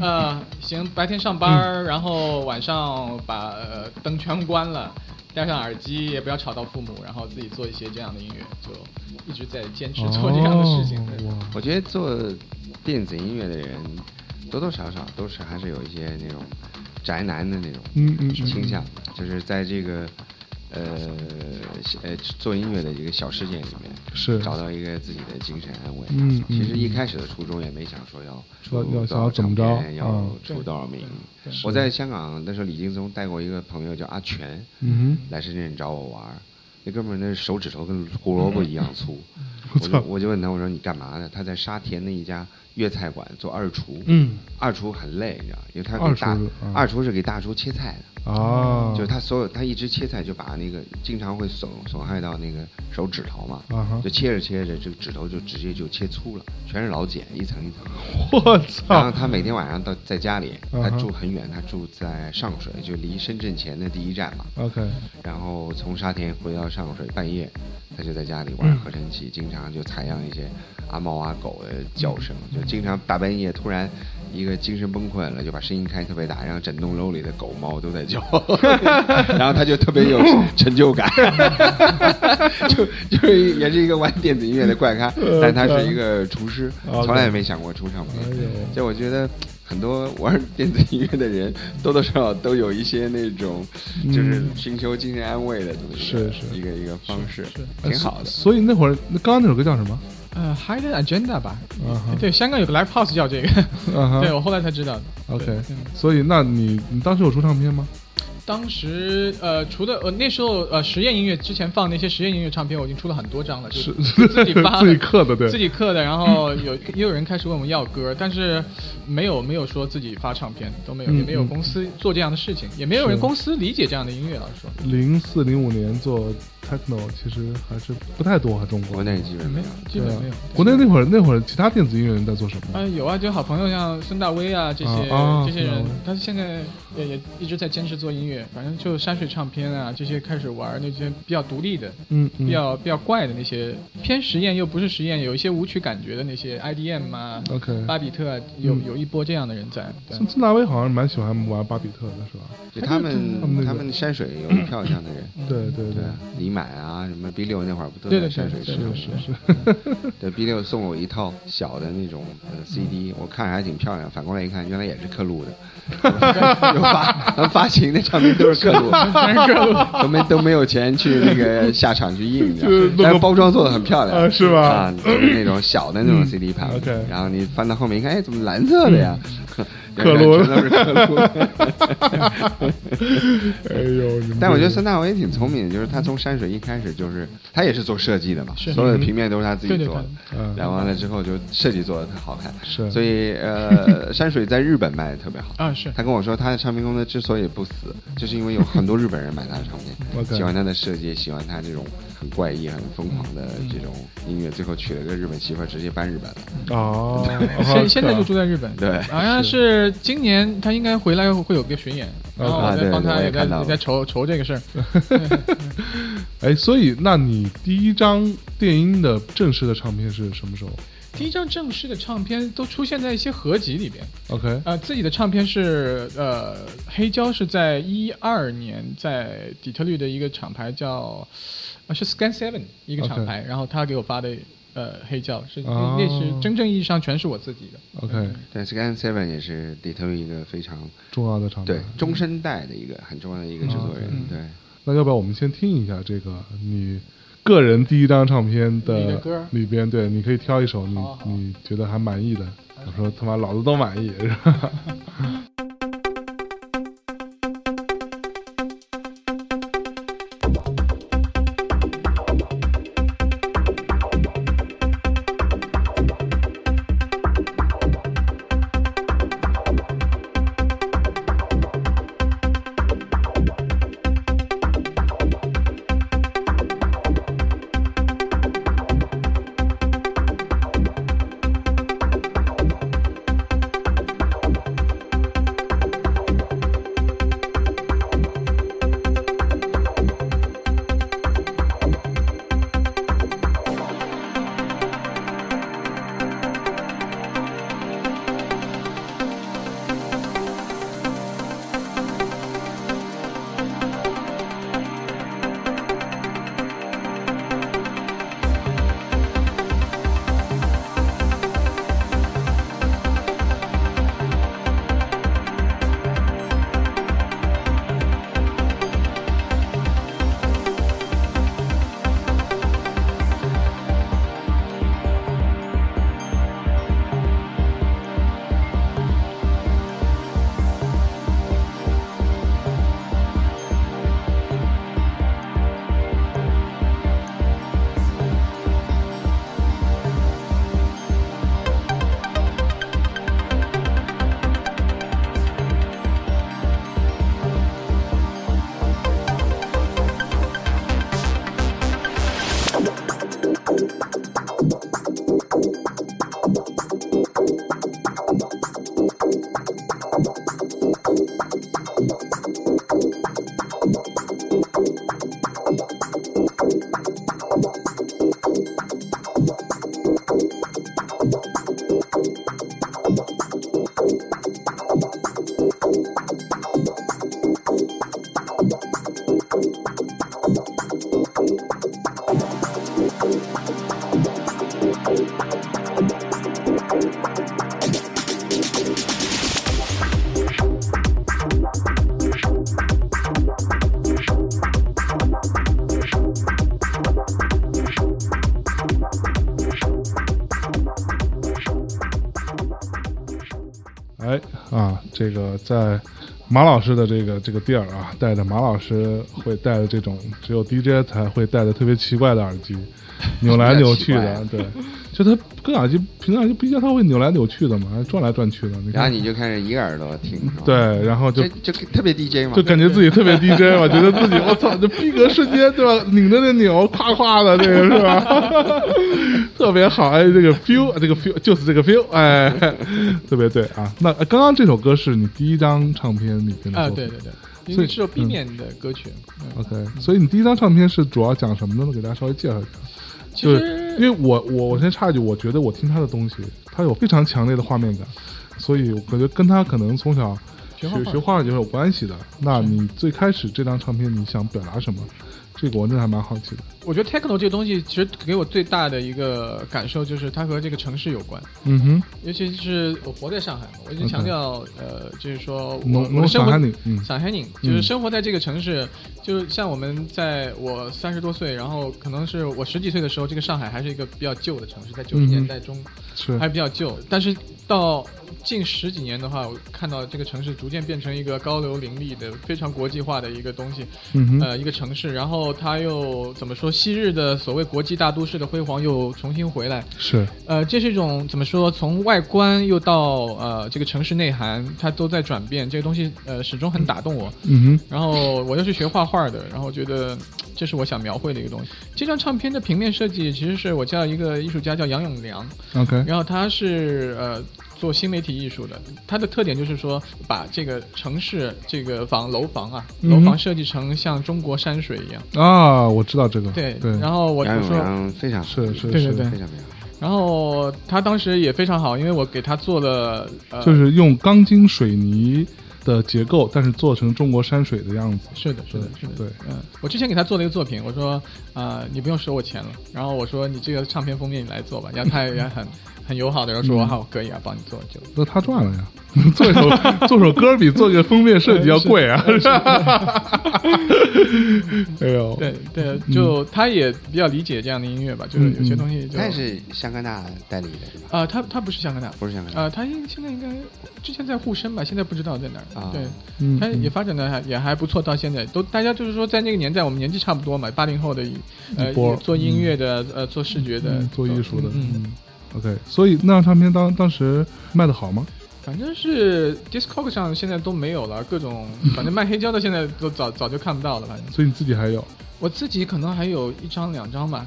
呃，行，白天上班，然后晚上把灯全关了，戴上耳机，也不要吵到父母，然后自己做一些这样的音乐，就一直在坚持做这样的事情。我觉得做电子音乐的人。多多少少都是还是有一些那种宅男的那种倾向，就是在这个呃呃做音乐的一个小世界里面，是找到一个自己的精神安慰。嗯其实一开始的初衷也没想说要说要怎么着，要出多少名。我在香港那时候，李劲松带过一个朋友叫阿全，嗯来深圳找我玩，那哥们儿那手指头跟胡萝卜一样粗，我就我就问他我说你干嘛呢？他在沙田的一家。粤菜馆做二厨，嗯，二厨很累，你知道，因为他给大二厨是给大厨切菜的，哦，就是他所有他一直切菜就把那个经常会损损害到那个手指头嘛，就切着切着这个指头就直接就切粗了，全是老茧，一层一层。我操！然后他每天晚上到在家里，他住很远，他住在上水，就离深圳前的第一站嘛。OK。然后从沙田回到上水，半夜他就在家里玩合成器，经常就采样一些。阿猫阿狗的叫声，就经常大半夜突然一个精神崩溃了，就把声音开特别大，然后整栋楼里的狗猫都在叫，然后他就特别有成就感，就就是也是一个玩电子音乐的怪咖，但他是一个厨师，从来也没想过出唱片。就我觉得很多玩电子音乐的人多多少少都有一些那种就是寻求精神安慰的是是。一个一个方式，挺好的。所以那会儿那刚刚那首歌叫什么？呃，Hidden Agenda 吧，对，香港有个 Live House 叫这个，对我后来才知道的。OK，所以那你你当时有出唱片吗？当时呃，除了呃那时候呃实验音乐之前放那些实验音乐唱片，我已经出了很多张了，是 自己发自己刻的，对，自己刻的。然后有也有人开始问我们要歌，但是没有没有说自己发唱片，都没有，也没有公司做这样的事情，也没有人公司理解这样的音乐。老实说，零四零五年做。techno 其实还是不太多，中国国内基本没有，基本没有。国内那会儿那会儿，其他电子音乐人在做什么？啊，有啊，就好朋友像孙大威啊这些这些人，他现在也也一直在坚持做音乐。反正就山水唱片啊这些开始玩那些比较独立的，嗯，比较比较怪的那些偏实验又不是实验，有一些舞曲感觉的那些 IDM 啊，OK，巴比特啊有有一波这样的人在。孙孙大威好像蛮喜欢玩巴比特的，是吧？就他们他们山水有一票这样的人，对对对，李满啊什么 B 六那会儿不都在山水是是是，对 B 六送我一套小的那种呃 CD，我看着还挺漂亮，反过来一看，原来也是刻录的，有发发行的唱片都是刻录，都没都没有钱去那个下场去印，但是包装做的很漂亮，是吧？啊，就是那种小的那种 CD 盘。然后你翻到后面一看，哎，怎么蓝色的呀？克录全都是克录，哎呦！但我觉得孙大伟挺聪明的，就是他从山水一开始就是他也是做设计的嘛，所有的平面都是他自己做的，然后完了之后就设计做的特好看，是。所以呃，山水在日本卖的特别好啊，是。他跟我说，他的唱片公司之所以不死，就是因为有很多日本人买他的唱片，喜欢他的设计，喜欢他这种很怪异、很疯狂的这种音乐，最后娶了个日本媳妇，直接搬日本了。哦，现 现在就住在日本，对，好像是。今年他应该回来会有个巡演，然后我在帮他也在也在筹筹这个事儿。哎，所以那你第一张电音的正式的唱片是什么时候？第一张正式的唱片都出现在一些合集里边。OK，呃，自己的唱片是呃黑胶是在一二年在底特律的一个厂牌叫啊是 Scan Seven 一个厂牌，然后他给我发的。呃，黑胶是那是真正意义上全是我自己的。OK，对，Scan Seven 也是底特律一个非常重要的厂对中生代的一个很重要的一个制作人。对，那要不要我们先听一下这个你个人第一张唱片的里边？对，你可以挑一首你你觉得还满意的。我说他妈老子都满意，是吧？这个在马老师的这个这个店儿啊，带着马老师会带的这种只有 DJ 才会戴的特别奇怪的耳机，扭来扭去的，对，就它。跟耳机平常就毕竟它会扭来扭去的嘛，转来转去的。然后你就开始一个耳朵听，对，然后就就特别 DJ 嘛，就感觉自己特别 DJ 嘛，觉得自己我操，就逼格瞬间对吧？拧着那扭，夸夸的这个是吧？特别好，哎，这个 feel，这个 feel 就是这个 feel，哎，特别对啊。那刚刚这首歌是你第一张唱片里面的啊，对对对，所以是有 B 面的歌曲。OK，所以你第一张唱片是主要讲什么的呢？给大家稍微介绍一下。就是因为我我我先插一句，我觉得我听他的东西，他有非常强烈的画面感，所以我感觉跟他可能从小学学画就是有关系的。那你最开始这张唱片你想表达什么？这个我真的还蛮好奇的。我觉得 techno 这个东西其实给我最大的一个感受就是它和这个城市有关。嗯哼。尤其是我活在上海，我一直强调，呃，就是说我我生活，上海宁，就是生活在这个城市，就像我们在我三十多岁，然后可能是我十几岁的时候，这个上海还是一个比较旧的城市，在九十年代中是还比较旧，但是到。近十几年的话，我看到这个城市逐渐变成一个高楼林立的、非常国际化的一个东西，嗯呃，一个城市。然后它又怎么说？昔日的所谓国际大都市的辉煌又重新回来。是。呃，这是一种怎么说？从外观又到呃这个城市内涵，它都在转变。这个东西呃始终很打动我。嗯哼。然后我又是学画画的，然后觉得这是我想描绘的一个东西。这张唱片的平面设计其实是我叫一个艺术家叫杨永良。OK。然后他是呃。做新媒体艺术的，他的特点就是说，把这个城市这个房楼房啊，楼房设计成像中国山水一样啊。我知道这个，对对。然后我就说，非常是是，对对对，非常非常好。然后他当时也非常好，因为我给他做了，就是用钢筋水泥。的结构，但是做成中国山水的样子。是的，是的，是的。对，嗯，我之前给他做了一个作品，我说，啊，你不用收我钱了。然后我说，你这个唱片封面你来做吧。然后他也很，很友好的，然后说好可以啊，帮你做就。那他赚了呀，做首 做首歌比做个封面设计要贵啊。哎呦，对对，就他也比较理解这样的音乐吧，就是有些东西就。他也是香格纳代理的啊，他他不是香格纳，不是香格纳。啊，他应现在应该之前在沪深吧，现在不知道在哪儿。对，他也发展的还也还不错，到现在。都大家就是说在那个年代，我们年纪差不多嘛，八零后的呃做音乐的呃做视觉的做艺术的，嗯，OK，所以那张唱片当当时卖的好吗？反正是 Discog 上现在都没有了，各种反正卖黑胶的现在都早早就看不到了，反正。所以你自己还有？我自己可能还有一张两张吧，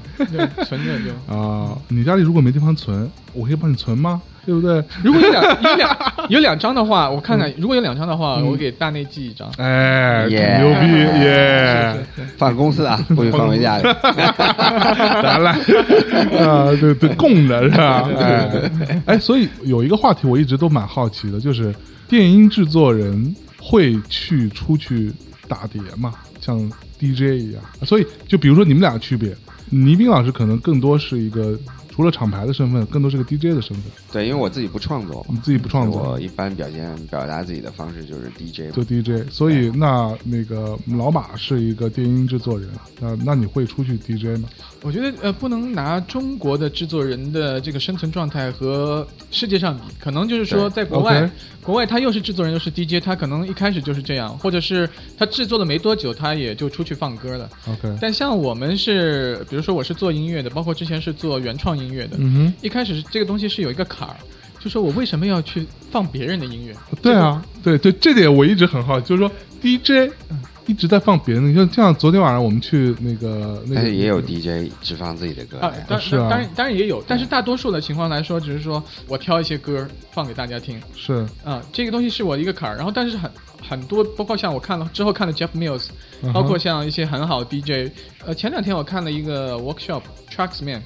存着就。啊，你家里如果没地方存，我可以帮你存吗？对不对？如果有两有两 有两张的话，我看看。如果有两张的话，我给大内寄一张。哎，牛逼耶！放公司啊，不许放回家里。来来，啊，对对，供的是吧？哎哎，所以有一个话题我一直都蛮好奇的，就是电音制作人会去出去打碟吗？像 DJ 一样？所以就比如说你们俩区别，倪斌老师可能更多是一个。除了厂牌的身份，更多是个 DJ 的身份。对，因为我自己不创作，你自己不创作，我一般表现表达自己的方式就是 DJ，做 DJ。所以那那个老马是一个电音制作人，那那你会出去 DJ 吗？我觉得呃，不能拿中国的制作人的这个生存状态和世界上比，可能就是说在国外，国外他又是制作人又是 DJ，他可能一开始就是这样，或者是他制作了没多久，他也就出去放歌了。OK。但像我们是，比如说我是做音乐的，包括之前是做原创音。音乐的，嗯哼，一开始这个东西是有一个坎儿，就说我为什么要去放别人的音乐？对啊，对对，这点我一直很好，就是说 DJ 一直在放别人的，像像昨天晚上我们去那个，但是也有 DJ 只放自己的歌啊，是啊，当然当然也有，但是大多数的情况来说，只是说我挑一些歌放给大家听，是。啊，这个东西是我的一个坎儿，然后但是很很多，包括像我看了之后看了 Jeff Mills，包括像一些很好的 DJ，呃，前两天我看了一个 workshop Tracksman。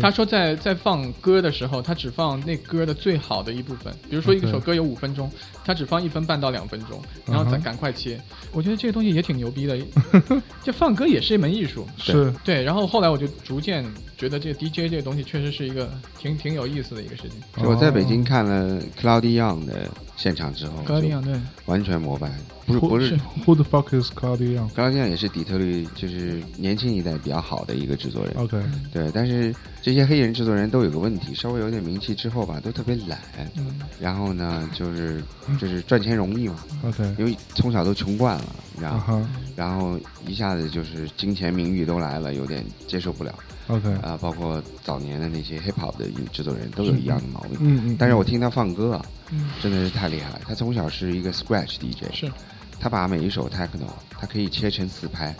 他说，在在放歌的时候，他只放那歌的最好的一部分。比如说，一首歌有五分钟，他只放一分半到两分钟，然后再赶快切。我觉得这个东西也挺牛逼的，就放歌也是一门艺术。是对。然后后来我就逐渐觉得，这个 DJ 这个东西确实是一个挺挺有意思的一个事情。我在北京看了 Cloudy Young 的现场之后，Cloudy Young 对，完全膜拜。不是不是，Who the fuck is Cloudy Young？Cloudy Young 也是底特律，就是年轻一代比较好的一个制作人。OK，对，但是。这些黑人制作人都有个问题，稍微有点名气之后吧，都特别懒。嗯。然后呢，就是就是赚钱容易嘛。OK。因为从小都穷惯了，你知道吗？然后一下子就是金钱名誉都来了，有点接受不了。OK。啊，包括早年的那些 hip hop 的制作人都有一样的毛病。嗯嗯。但是我听他放歌啊，真的是太厉害了。他从小是一个 scratch DJ。是。他把每一首 techno，他可以切成四拍，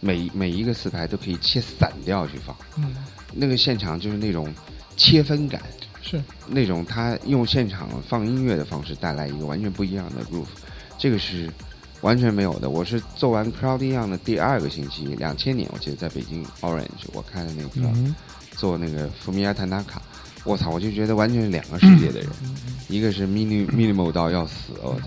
每每一个四拍都可以切散掉去放。嗯。那个现场就是那种切分感，是那种他用现场放音乐的方式带来一个完全不一样的 groove，这个是完全没有的。我是做完 Crowdy Young 的第二个星期，两千年我记得在北京 Orange 我看的那个做那个 Fumiya Tanaka，我操，我就觉得完全是两个世界的人，一个是 mini minimal 到要死，我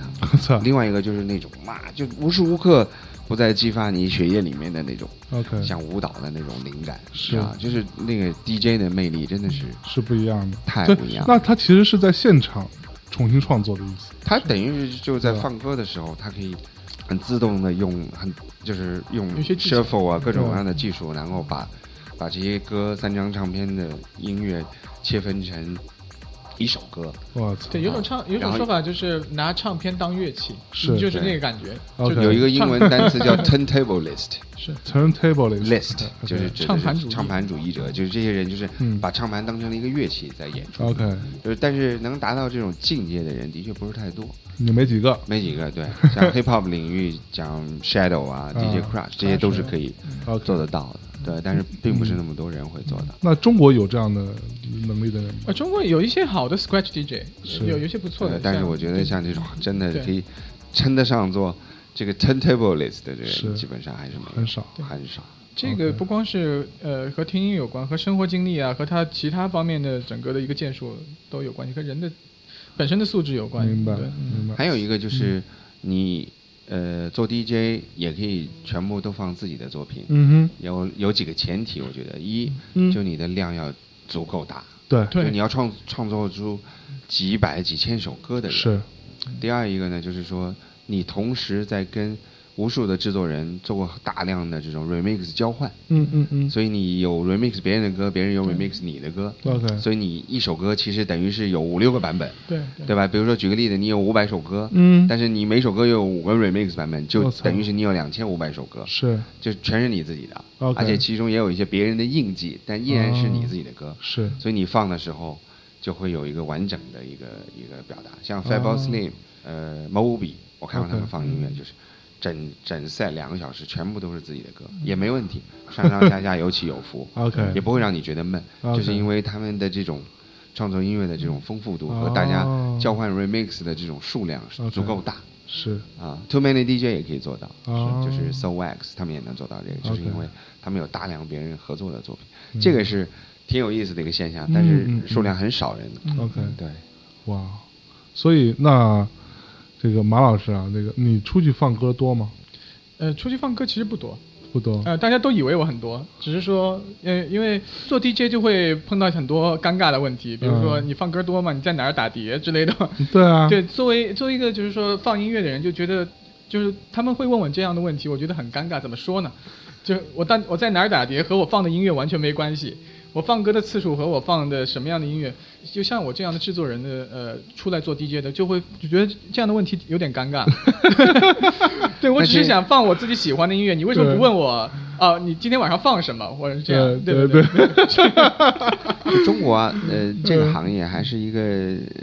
操，另外一个就是那种嘛就无时无刻。不在激发你血液里面的那种，OK，像舞蹈的那种灵感，是啊，就是那个 DJ 的魅力真的是是不一样的，太不一样。那他其实是在现场重新创作的意思。他等于是就在放歌的时候，他可以很自动的用很就是用 shuffle 啊各种各样的技术，然后把把这些歌三张唱片的音乐切分成。一首歌，我操！对，有种唱，有种说法就是拿唱片当乐器，是就是那个感觉。有一个英文单词叫 turntable list，是 turntable list，就是唱盘主唱盘主义者，就是这些人就是把唱盘当成了一个乐器在演出。OK，就是但是能达到这种境界的人的确不是太多，你没几个，没几个。对，像 hip hop 领域讲 shadow 啊，DJ crush，这些都是可以做得到的。对，但是并不是那么多人会做到。那中国有这样的能力的人吗？啊，中国有一些好的 scratch DJ，有有一些不错的。但是我觉得像这种真的可以称得上做这个 turntable list 的人，基本上还是很少，很少。这个不光是呃和听音有关，和生活经历啊，和他其他方面的整个的一个建树都有关系，和人的本身的素质有关。明白，明白。还有一个就是你。呃，做 DJ 也可以全部都放自己的作品。嗯哼，有有几个前提，我觉得一，就你的量要足够大。对，就，你要创创作出几百几千首歌的人。是。第二一个呢，就是说你同时在跟。无数的制作人做过大量的这种 remix 交换，嗯嗯嗯，所以你有 remix 别人的歌，别人有 remix 你的歌，OK，所以你一首歌其实等于是有五六个版本，对对。吧？比如说举个例子，你有五百首歌，嗯，但是你每首歌又有五个 remix 版本，就等于是你有两千五百首歌，是，就全是你自己的，OK，而且其中也有一些别人的印记，但依然是你自己的歌，是，所以你放的时候就会有一个完整的一个一个表达，像 Fable Slim，呃，Moby，我看过他们放音乐就是。整整赛两个小时，全部都是自己的歌，也没问题，上上下下有起有伏，OK，也不会让你觉得闷，就是因为他们的这种创作音乐的这种丰富度和大家交换 remix 的这种数量足够大，是。啊，Too Many DJ 也可以做到，就是 So Wax 他们也能做到这个，就是因为他们有大量别人合作的作品，这个是挺有意思的一个现象，但是数量很少人，OK，对，哇，所以那。这个马老师啊，那个你出去放歌多吗？呃，出去放歌其实不多，不多。呃，大家都以为我很多，只是说，呃，因为做 DJ 就会碰到很多尴尬的问题，比如说你放歌多吗？你在哪儿打碟之类的。对啊。对，作为作为一个就是说放音乐的人，就觉得就是他们会问我这样的问题，我觉得很尴尬。怎么说呢？就我当我在哪儿打碟和我放的音乐完全没关系。我放歌的次数和我放的什么样的音乐，就像我这样的制作人的呃出来做 DJ 的，就会就觉得这样的问题有点尴尬。对我只是想放我自己喜欢的音乐，你为什么不问我啊？你今天晚上放什么，或者是这样？对对对。中国呃这个行业还是一个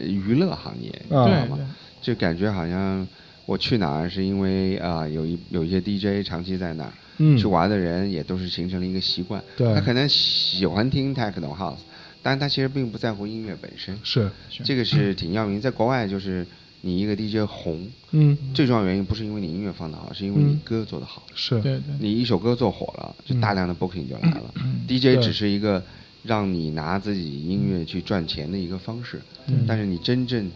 娱乐行业，你知道吗？就感觉好像我去哪儿是因为啊有一有一些 DJ 长期在那儿。去玩的人也都是形成了一个习惯，对他可能喜欢听 techno house，但是他其实并不在乎音乐本身。是，这个是挺要命。在国外，就是你一个 DJ 红，嗯，最重要原因不是因为你音乐放得好，是因为你歌做得好。是，对对。你一首歌做火了，就大量的 booking 就来了。DJ 只是一个让你拿自己音乐去赚钱的一个方式，但是你真正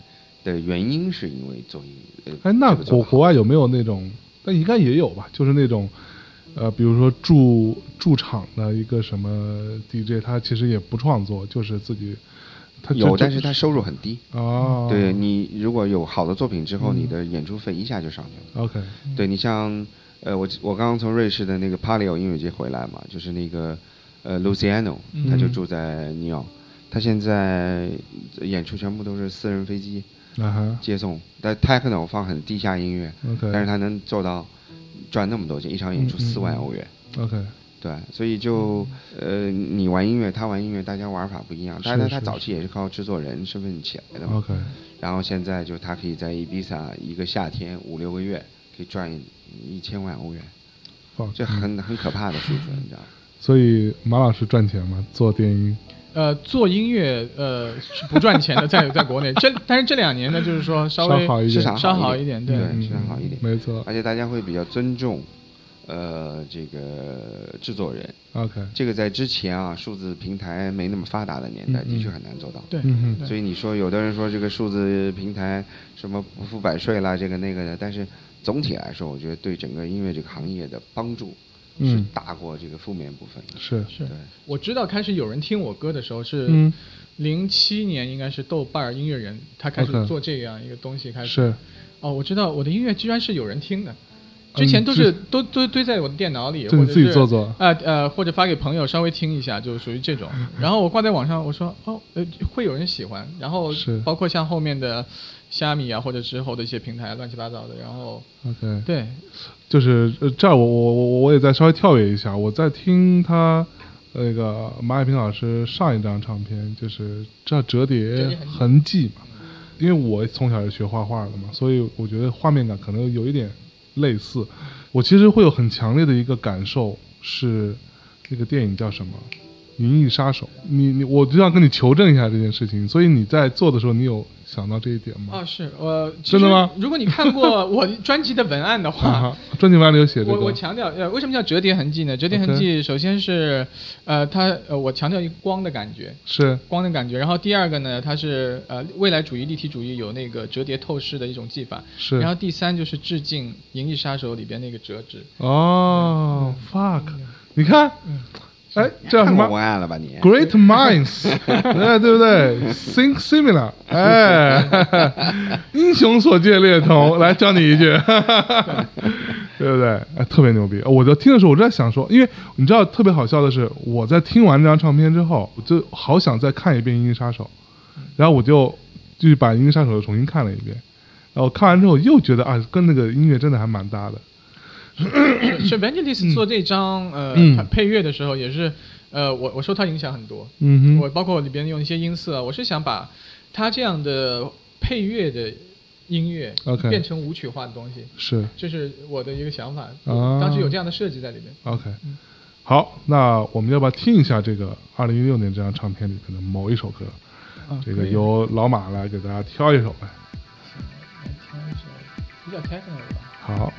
的原因是因为做音乐。哎，那国国外有没有那种？那应该也有吧，就是那种。呃，比如说驻驻场的一个什么 DJ，他其实也不创作，就是自己。他有，但是他收入很低。哦。对你如果有好的作品之后，你的演出费一下就上去了。OK。对你像呃，我我刚刚从瑞士的那个帕里奥音乐节回来嘛，就是那个呃，Luciano，他就住在尼奥，他现在演出全部都是私人飞机接送，但 Techno 放很地下音乐，但是他能做到。赚那么多钱，一场演出四万欧元。OK，对，所以就呃，你玩音乐，他玩音乐，大家玩法不一样。但是他早期也是靠制作人身份起来的。OK，然后现在就他可以在伊比萨一个夏天五六个月可以赚一千万欧元，这很很可怕的数字，你知道。所以马老师赚钱吗？做电音？呃，做音乐呃是不赚钱的，在在国内。这但是这两年呢，就是说稍微市场稍好一点，对，市场好一点，没错。而且大家会比较尊重，呃，这个制作人。OK，这个在之前啊，数字平台没那么发达的年代，的确很难做到。对，所以你说有的人说这个数字平台什么不付版税啦，这个那个的，但是总体来说，我觉得对整个音乐这个行业的帮助。是大过这个负面部分的。是是，我知道开始有人听我歌的时候是零七年，应该是豆瓣音乐人，他开始做这样一个东西开始。是。哦，我知道我的音乐居然是有人听的，之前都是都都堆在我的电脑里，或者自己做做。啊呃，或者发给朋友稍微听一下，就属于这种。然后我挂在网上，我说哦呃会有人喜欢，然后包括像后面的虾米啊，或者之后的一些平台乱七八糟的，然后 OK 对。就是呃，这儿我我我我也再稍微跳跃一下，我在听他那个马海平老师上一张唱片，就是这折叠痕迹嘛。因为我从小是学画画的嘛，所以我觉得画面感可能有一点类似。我其实会有很强烈的一个感受，是那个电影叫什么《银翼杀手》。你你，我就要跟你求证一下这件事情。所以你在做的时候，你有。想到这一点吗？啊，是我真的吗？如果你看过 我专辑的文案的话，专辑文案里有写这个。我我强调，呃，为什么叫折叠痕迹呢？折叠痕迹首先是，呃，它呃，我强调一个光的感觉，是光的感觉。然后第二个呢，它是呃未来主义、立体主义有那个折叠透视的一种技法。是。然后第三就是致敬《银翼杀手》里边那个折纸。哦，fuck！你看，哎，叫什么？文案了吧你？Great minds，哎，对不对？Think similar，哎，英雄所见略同。来教你一句，对不对？哎，特别牛逼。我就听的时候，我就在想说，因为你知道，特别好笑的是，我在听完这张唱片之后，我就好想再看一遍《银翼杀手》，然后我就就把《银翼杀手》重新看了一遍，然后看完之后又觉得啊，跟那个音乐真的还蛮搭的。是 Vangelis 做这张呃配乐的时候，也是呃我我受他影响很多。嗯我包括里边用一些音色，我是想把他这样的配乐的音乐，OK，变成舞曲化的东西。是，这是我的一个想法。当时有这样的设计在里面。OK，好，那我们要不要听一下这个二零一六年这张唱片里面的某一首歌？这个由老马来给大家挑一首呗。来挑一首比较 techno 的吧。好。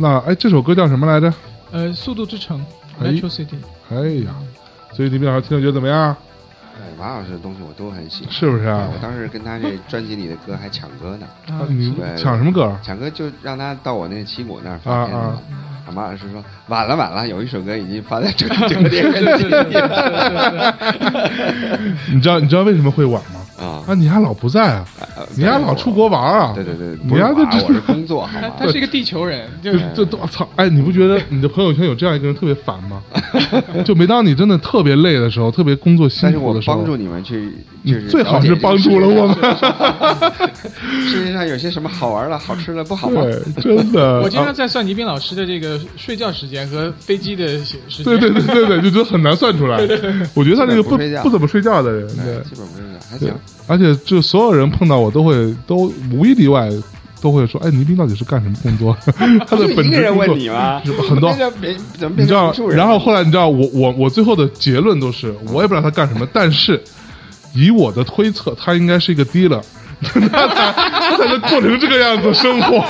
那哎，这首歌叫什么来着？呃，速度之城 （Metro City）。哎呀，所以李斌老师听了觉得怎么样？哎，马老师的东西我都很喜欢，是不是啊？我当时跟他这专辑里的歌还抢歌呢。啊，你抢什么歌？抢歌就让他到我那旗鼓那儿发片子。啊马老师说晚了晚了，有一首歌已经发在这个这个电视里了。你知道你知道为什么会晚吗？啊，啊，你还老不在啊？你还老出国玩啊？对对对，你还这这是工作好吗？他是一个地球人，就这我 操！哎，你不觉得你的朋友圈有这样一个人特别烦吗？就每当你真的特别累的时候，特别工作辛苦的时候，帮助你们去，就是最好是帮助了我们。世界上有些什么好玩的、好吃的不好吗？真的，我经常在算倪斌老师的这个睡觉时间和飞机的时间。对对对对对，就觉得很难算出来。我觉得他这个不不怎么睡觉的人，对，基本不睡觉，还行。而且，就所有人碰到我都会都无一例外都会说：“哎，倪斌到底是干什么工作？” 他的本职工作很多，你知道？然后后来你知道，我我我最后的结论都是，我也不知道他干什么，但是以我的推测，他应该是一个 dealer。他才才能过成这个样子生活。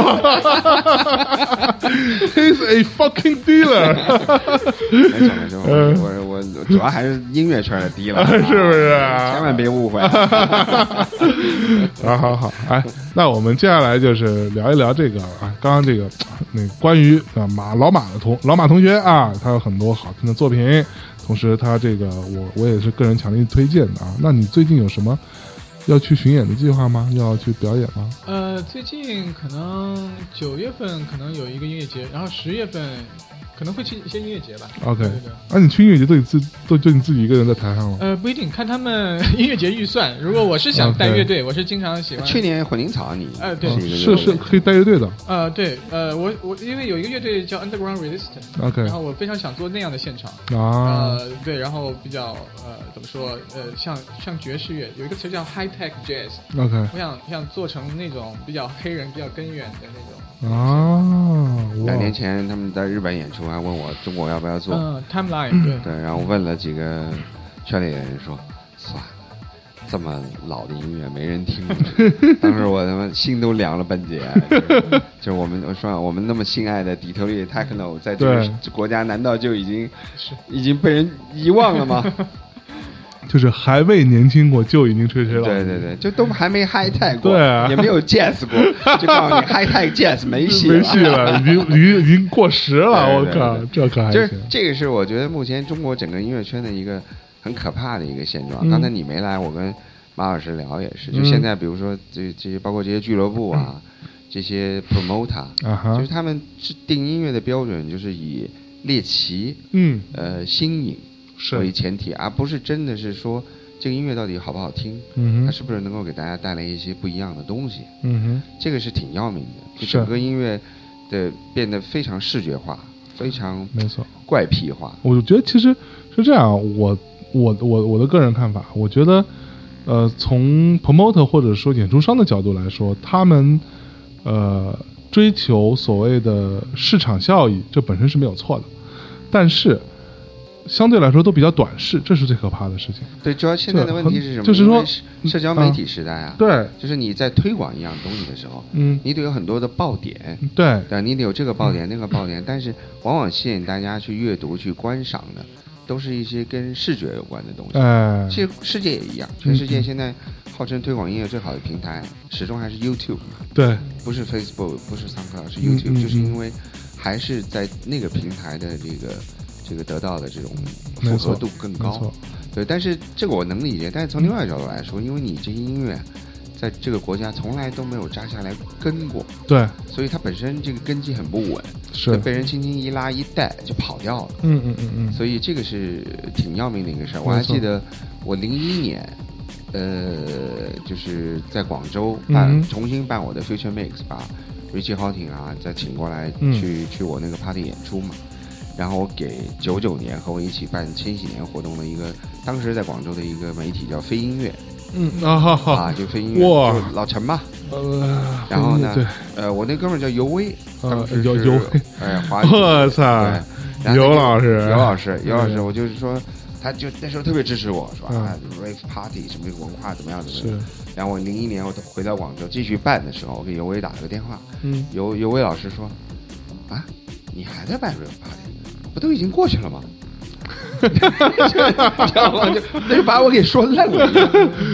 He's a fucking dealer。没错没错，我我主要还是音乐圈的 dealer，是不是？千万别误会。好好好，哎，那我们接下来就是聊一聊这个啊，刚刚这个那关于啊马老马的同老马同学啊，他有很多好听的作品，同时他这个我我也是个人强烈推荐的啊。那你最近有什么？要去巡演的计划吗？要去表演吗？呃，最近可能九月份可能有一个音乐节，然后十月份。可能会去一些音乐节吧。OK，啊，你去音乐节都你自都就你自己一个人在台上了？呃，不一定，看他们 音乐节预算。如果我是想带乐队，我是经常喜欢。去年混凝草你呃对是是可以带乐队的。呃对呃我我因为有一个乐队叫 Underground Resistance。OK，然后我非常想做那样的现场啊。呃对，然后比较呃怎么说呃像像爵士乐有一个词叫 High Tech Jazz。OK，我想想做成那种比较黑人比较根源的那种。啊！两年前他们在日本演出，还问我中国要不要做。嗯，Timeline 对对，然后问了几个圈里的人说，算了，这么老的音乐没人听。当时我他妈心都凉了半截。就是我们我说我们那么心爱的底特律 Techno，在这个国家难道就已经已经被人遗忘了吗？就是还未年轻过就已经吹吹了，对对对，就都还没嗨太过，对啊，也没有 jazz 过，就告诉你嗨太 jazz 没戏没戏了，已经已经已经过时了，我靠，这可还。就是这个是我觉得目前中国整个音乐圈的一个很可怕的一个现状。刚才你没来，我跟马老师聊也是，就现在比如说这这些包括这些俱乐部啊，这些 promoter，啊就是他们制定音乐的标准就是以猎奇，嗯，呃，新颖。为前提，而不是真的是说这个音乐到底好不好听，嗯它是不是能够给大家带来一些不一样的东西？嗯哼，这个是挺要命的。就整个音乐的变得非常视觉化，非常没错怪癖化。我觉得其实是这样，我我我我的个人看法，我觉得呃，从 promoter 或者说演出商的角度来说，他们呃追求所谓的市场效益，这本身是没有错的，但是。相对来说都比较短视，这是最可怕的事情。对，主要现在的问题是什么？就是说，社交媒体时代啊，对，就是你在推广一样东西的时候，嗯，你得有很多的爆点，对，对，你得有这个爆点 那个爆点，但是往往吸引大家去阅读去观赏的，都是一些跟视觉有关的东西。哎，其实世界也一样，全世界现在号称推广音乐最好的平台，始终还是 YouTube。对，不是 Facebook，不是 SoundCloud，是 YouTube，就是因为还是在那个平台的这个。这个得到的这种符合度更高，对，但是这个我能理解。但是从另外一个角度来说，因为你这些音乐在这个国家从来都没有扎下来根过，对，所以它本身这个根基很不稳，是被人轻轻一拉一带就跑掉了。嗯嗯嗯嗯。所以这个是挺要命的一个事儿。我还记得我零一年，呃，就是在广州办重新办我的 Future Mix，把 Richie h a w t i n g 啊再请过来去去我那个 party 演出嘛。然后我给九九年和我一起办千禧年活动的一个，当时在广州的一个媒体叫飞音乐，嗯啊好好啊就飞音乐哇。老陈吧，呃然后呢对。呃我那哥们儿叫尤威，当时尤尤哎华我操 尤老师。尤老师尤老师我就是说他就那时候特别支持我说啊 rave party 什么文化怎么样怎么样，然后我零一年我回到广州继续办的时候，我给尤威打了个电话，嗯。尤尤威老师说啊你还在办 rave party？不都已经过去了吗？知道吗？就那就把我给说愣了。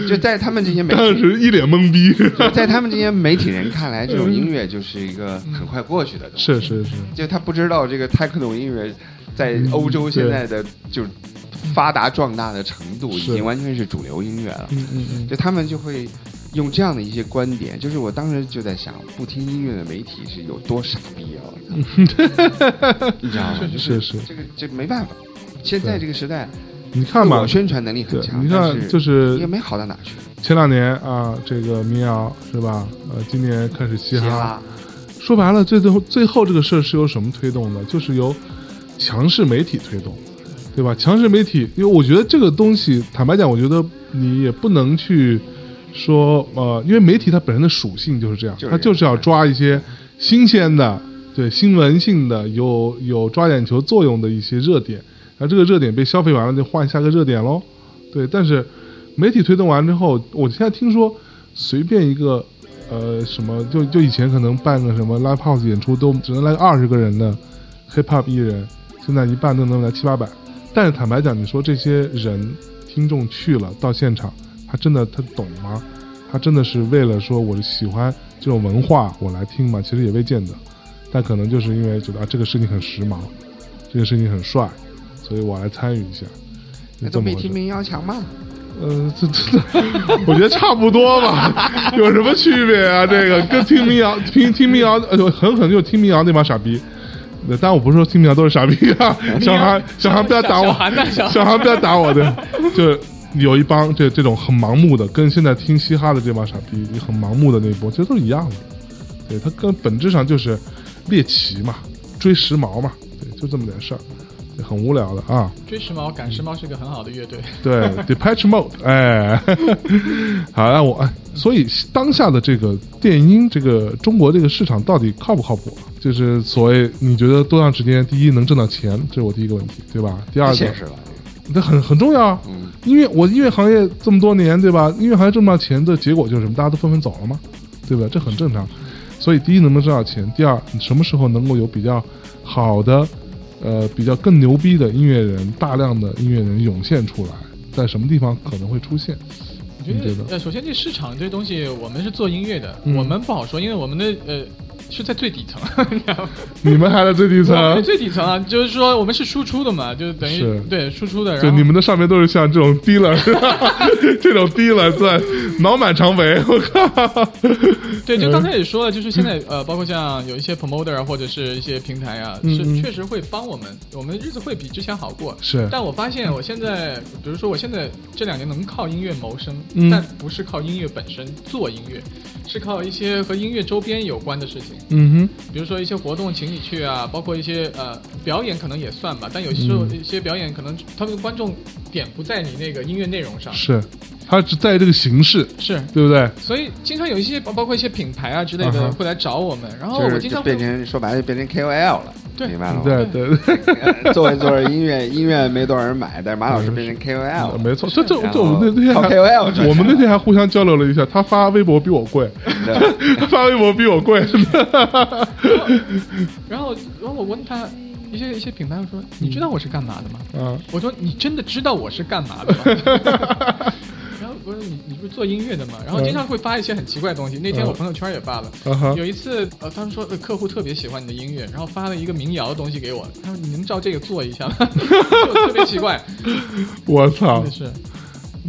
就在他们这些媒当时一脸懵逼。在他们这些媒体人看来，这种音乐就是一个很快过去的东西。是是是。就他不知道这个泰克 o 音乐在欧洲现在的就发达壮大的程度，已经完全是主流音乐了。嗯嗯嗯。就他们就会。用这样的一些观点，就是我当时就在想，不听音乐的媒体是有多傻逼啊！你知道吗？是是，这个这没办法。现在这个时代，你看吧，宣传能力很强，你看就是也没好到哪去。前两年啊，这个民谣是吧？呃，今年开始嘻哈。说白了，最最后最后这个事儿是由什么推动的？就是由强势媒体推动，对吧？强势媒体，因为我觉得这个东西，坦白讲，我觉得你也不能去。说呃，因为媒体它本身的属性就是这样，它就是要抓一些新鲜的、对新闻性的、有有抓眼球作用的一些热点，然后这个热点被消费完了，就换下个热点喽。对，但是媒体推动完之后，我现在听说随便一个呃什么，就就以前可能办个什么 live house 演出都只能来二十个人的 hip hop 艺人，现在一办都能来七八百。但是坦白讲，你说这些人听众去了到现场。他真的他懂吗？他真的是为了说我喜欢这种文化我来听吗？其实也未见得，但可能就是因为觉得啊这个事情很时髦，这个事情很帅，所以我来参与一下。那都比听民谣强吗？呃，这这，我觉得差不多吧，有什么区别啊？这个跟听民谣、听听民谣，呃，很可能就听民谣那帮傻逼。当然我不是说听民谣都是傻逼啊，小韩小韩不要打我，小韩不要打我的，就有一帮这这种很盲目的，跟现在听嘻哈的这帮傻逼很盲目的那一波，其实都是一样的。对，它跟本质上就是猎奇嘛，追时髦嘛，对，就这么点事儿。很无聊的啊！追时髦、赶时髦是个很好的乐队。对，Depeche Mode，哎，好，那我哎，所以当下的这个电音，这个中国这个市场到底靠不靠谱？就是所谓你觉得多长时间，第一能挣到钱，这是我第一个问题，对吧？第二个，现实了，这很很重要。嗯，音乐，我音乐行业这么多年，对吧？音乐行业挣不到钱的结果就是什么？大家都纷纷走了吗？对不对？这很正常。所以第一能不能挣到钱？第二，你什么时候能够有比较好的？呃，比较更牛逼的音乐人，大量的音乐人涌现出来，在什么地方可能会出现？我觉得，呃，首先这市场这东西，我们是做音乐的，我们不好说，因为我们的呃。是 在最底层，你们还在最底层？最底层啊，就是说我们是输出的嘛，就等于对输出的。就你们的上面都是像这种 dealer，这种 dealer 在脑满肠肥，我靠！对，就刚才也说了，就是现在呃，包括像有一些 promoter 啊，或者是一些平台啊，是确实会帮我们，我们日子会比之前好过。是，但我发现我现在，比如说我现在这两年能靠音乐谋生，但不是靠音乐本身做音乐，是靠一些和音乐周边有关的事情。嗯哼，比如说一些活动请你去啊，包括一些呃表演可能也算吧，但有时候一些表演可能他们的观众点不在你那个音乐内容上，是，他只在这个形式，是对不对？所以经常有一些包包括一些品牌啊之类的会来找我们，然后我经常变成说白了变成 KOL 了。明白了，对对对，做着做着音乐，音乐没多少人买，但是马老师变成 KOL，没错，这这这我们那天还 KOL，我们那天还互相交流了一下，他发微博比我贵，发微博比我贵，然后然后我问他一些一些品牌，我说你知道我是干嘛的吗？嗯，我说你真的知道我是干嘛的吗？不是你，你不是做音乐的嘛？然后经常会发一些很奇怪的东西。那天我朋友圈也发了，有一次呃，他们说客户特别喜欢你的音乐，然后发了一个民谣的东西给我，他说你能照这个做一下吗？特别奇怪。我操！是。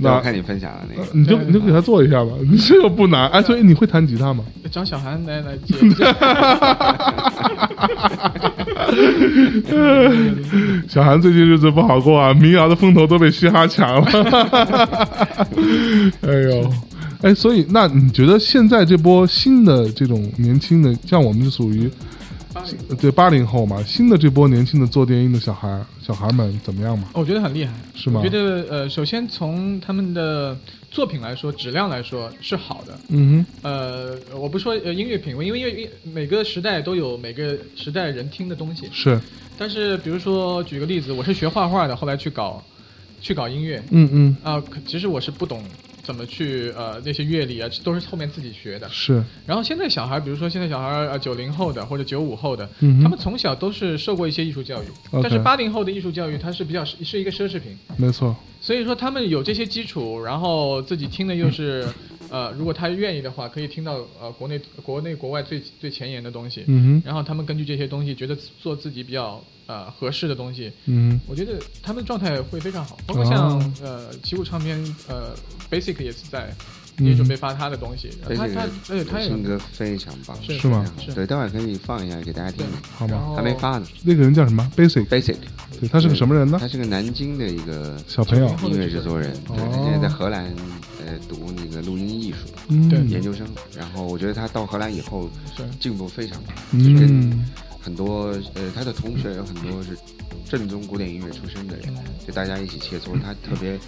那我看你分享的那个，你就你就给他做一下吧，你这个不难。哎，所以你会弹吉他吗？找小韩来来接。小韩最近日子不好过啊，民谣的风头都被嘻哈抢了。哎呦，哎，所以那你觉得现在这波新的这种年轻的，像我们是属于。对八零后嘛，新的这波年轻的做电音的小孩小孩们怎么样嘛？我觉得很厉害，是吗？我觉得呃，首先从他们的作品来说，质量来说是好的。嗯哼。呃，我不说呃音乐品味，因为因为每个时代都有每个时代人听的东西。是。但是比如说举个例子，我是学画画的，后来去搞去搞音乐。嗯嗯。啊，其实我是不懂。怎么去呃那些乐理啊，都是后面自己学的。是。然后现在小孩，比如说现在小孩呃九零后的或者九五后的，他们从小都是受过一些艺术教育。但是八零后的艺术教育，它是比较是是一个奢侈品。没错。所以说他们有这些基础，然后自己听的又是。呃，如果他愿意的话，可以听到呃国内国内国外最最前沿的东西，嗯哼然后他们根据这些东西，觉得做自己比较呃合适的东西，嗯我觉得他们状态会非常好，包括像呃旗鼓唱片呃 Basic 也是在。也准备发他的东西，他他对他性格非常棒，是吗？对，待会儿可以放一下给大家听，好吗？还没发呢。那个人叫什么？Basic，Basic，对他是个什么人呢？他是个南京的一个小朋友，音乐制作人，对，他现在在荷兰呃读那个录音艺术研究生。然后我觉得他到荷兰以后进步非常快，跟很多呃他的同学有很多是正宗古典音乐出身的人，就大家一起切磋，他特别。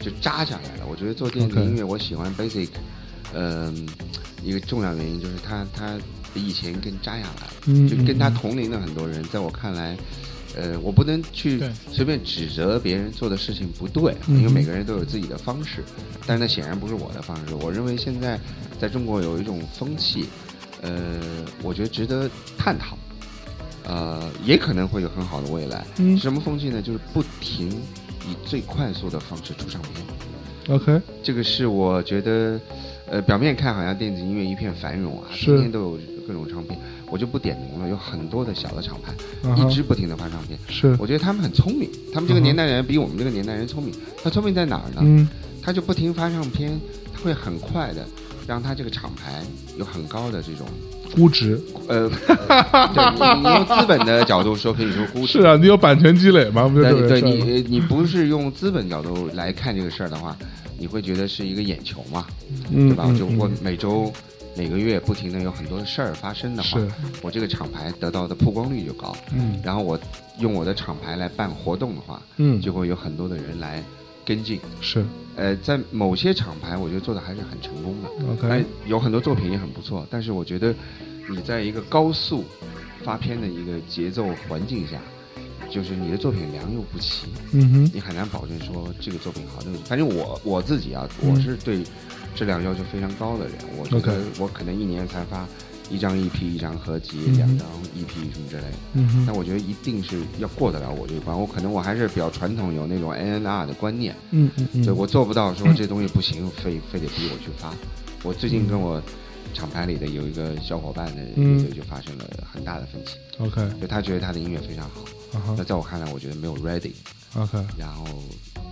就扎下来了。我觉得做电子音乐，我喜欢 Basic，嗯，一个重要原因就是他他比以前更扎下来了，就跟他同龄的很多人，在我看来，呃，我不能去随便指责别人做的事情不对，因为每个人都有自己的方式，但是那显然不是我的方式。我认为现在在中国有一种风气，呃，我觉得值得探讨，呃，也可能会有很好的未来。嗯什么风气呢？就是不停。以最快速的方式出唱片，OK，这个是我觉得，呃，表面看好像电子音乐一片繁荣啊，天天都有各种唱片。我就不点名了，有很多的小的厂牌，一直不停的发唱片。是，我觉得他们很聪明，他们这个年代人比我们这个年代人聪明。他聪明在哪儿呢？嗯，他就不停发唱片，他会很快的让他这个厂牌有很高的这种估值。呃，对，你用资本的角度说，可以说估值。是啊，你有版权积累嘛？对，对你你不是用资本角度来看这个事儿的话，你会觉得是一个眼球嘛，对吧？就我每周。每个月不停的有很多的事儿发生的话，我这个厂牌得到的曝光率就高。嗯，然后我用我的厂牌来办活动的话，嗯，就会有很多的人来跟进。是，呃，在某些厂牌，我觉得做的还是很成功的。OK，有很多作品也很不错，但是我觉得你在一个高速发片的一个节奏环境下，就是你的作品良莠不齐。嗯哼，你很难保证说这个作品好。那反正我我自己啊，我是对。质量要求非常高的人，我觉得我可能一年才发一张 EP、一张合集、两张 EP 什么之类的。嗯但我觉得一定是要过得了我这一关。我可能我还是比较传统，有那种 NNR 的观念。嗯嗯嗯。对我做不到说这东西不行，非非得逼我去发。我最近跟我厂牌里的有一个小伙伴的乐队就发生了很大的分歧。OK。就他觉得他的音乐非常好，那在我看来，我觉得没有 ready。OK。然后。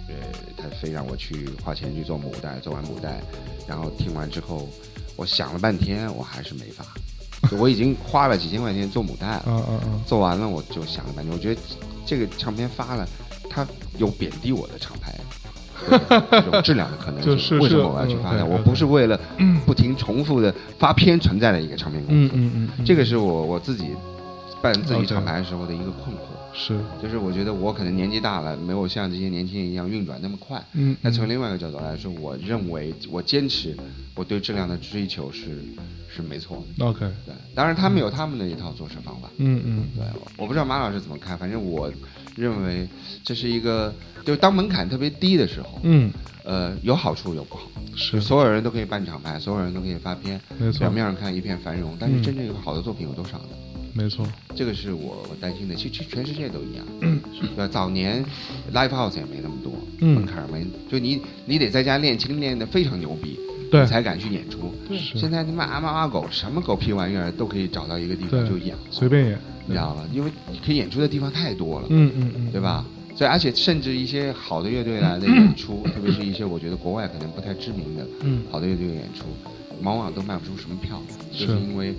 呃，他非让我去花钱去做母带，做完母带，然后听完之后，我想了半天，我还是没发。我已经花了几千块钱做母带了，嗯嗯嗯，做完了我就想了半天，我觉得这个唱片发了，它有贬低我的厂牌这种质量的可能性。为什么我要去发呢？我不是为了不停重复的发片存在的一个唱片公司。嗯嗯嗯，这个是我我自己办自己厂牌时候的一个困惑。是，就是我觉得我可能年纪大了，没有像这些年轻人一样运转那么快。嗯。那从另外一个角度来说，我认为我坚持我对质量的追求是是没错的。OK。对，当然他们有他们的一套做事方法。嗯嗯。对，我不知道马老师怎么看，反正我认为这是一个，就当门槛特别低的时候，嗯，呃，有好处有不好。是。所有人都可以办厂牌，所有人都可以发片，没错。表面上看一片繁荣，但是真正有好的作品有多少呢？没错，这个是我担心的。其实全世界都一样，对吧？早年 live house 也没那么多，门槛没，就你你得在家练琴练的非常牛逼，对，才敢去演出。现在他妈阿猫阿狗什么狗屁玩意儿都可以找到一个地方就演，随便演，你知道吧？因为可以演出的地方太多了，嗯嗯嗯，对吧？所以而且甚至一些好的乐队来的演出，特别是一些我觉得国外可能不太知名的，嗯，好的乐队演出，往往都卖不出什么票，就是因为。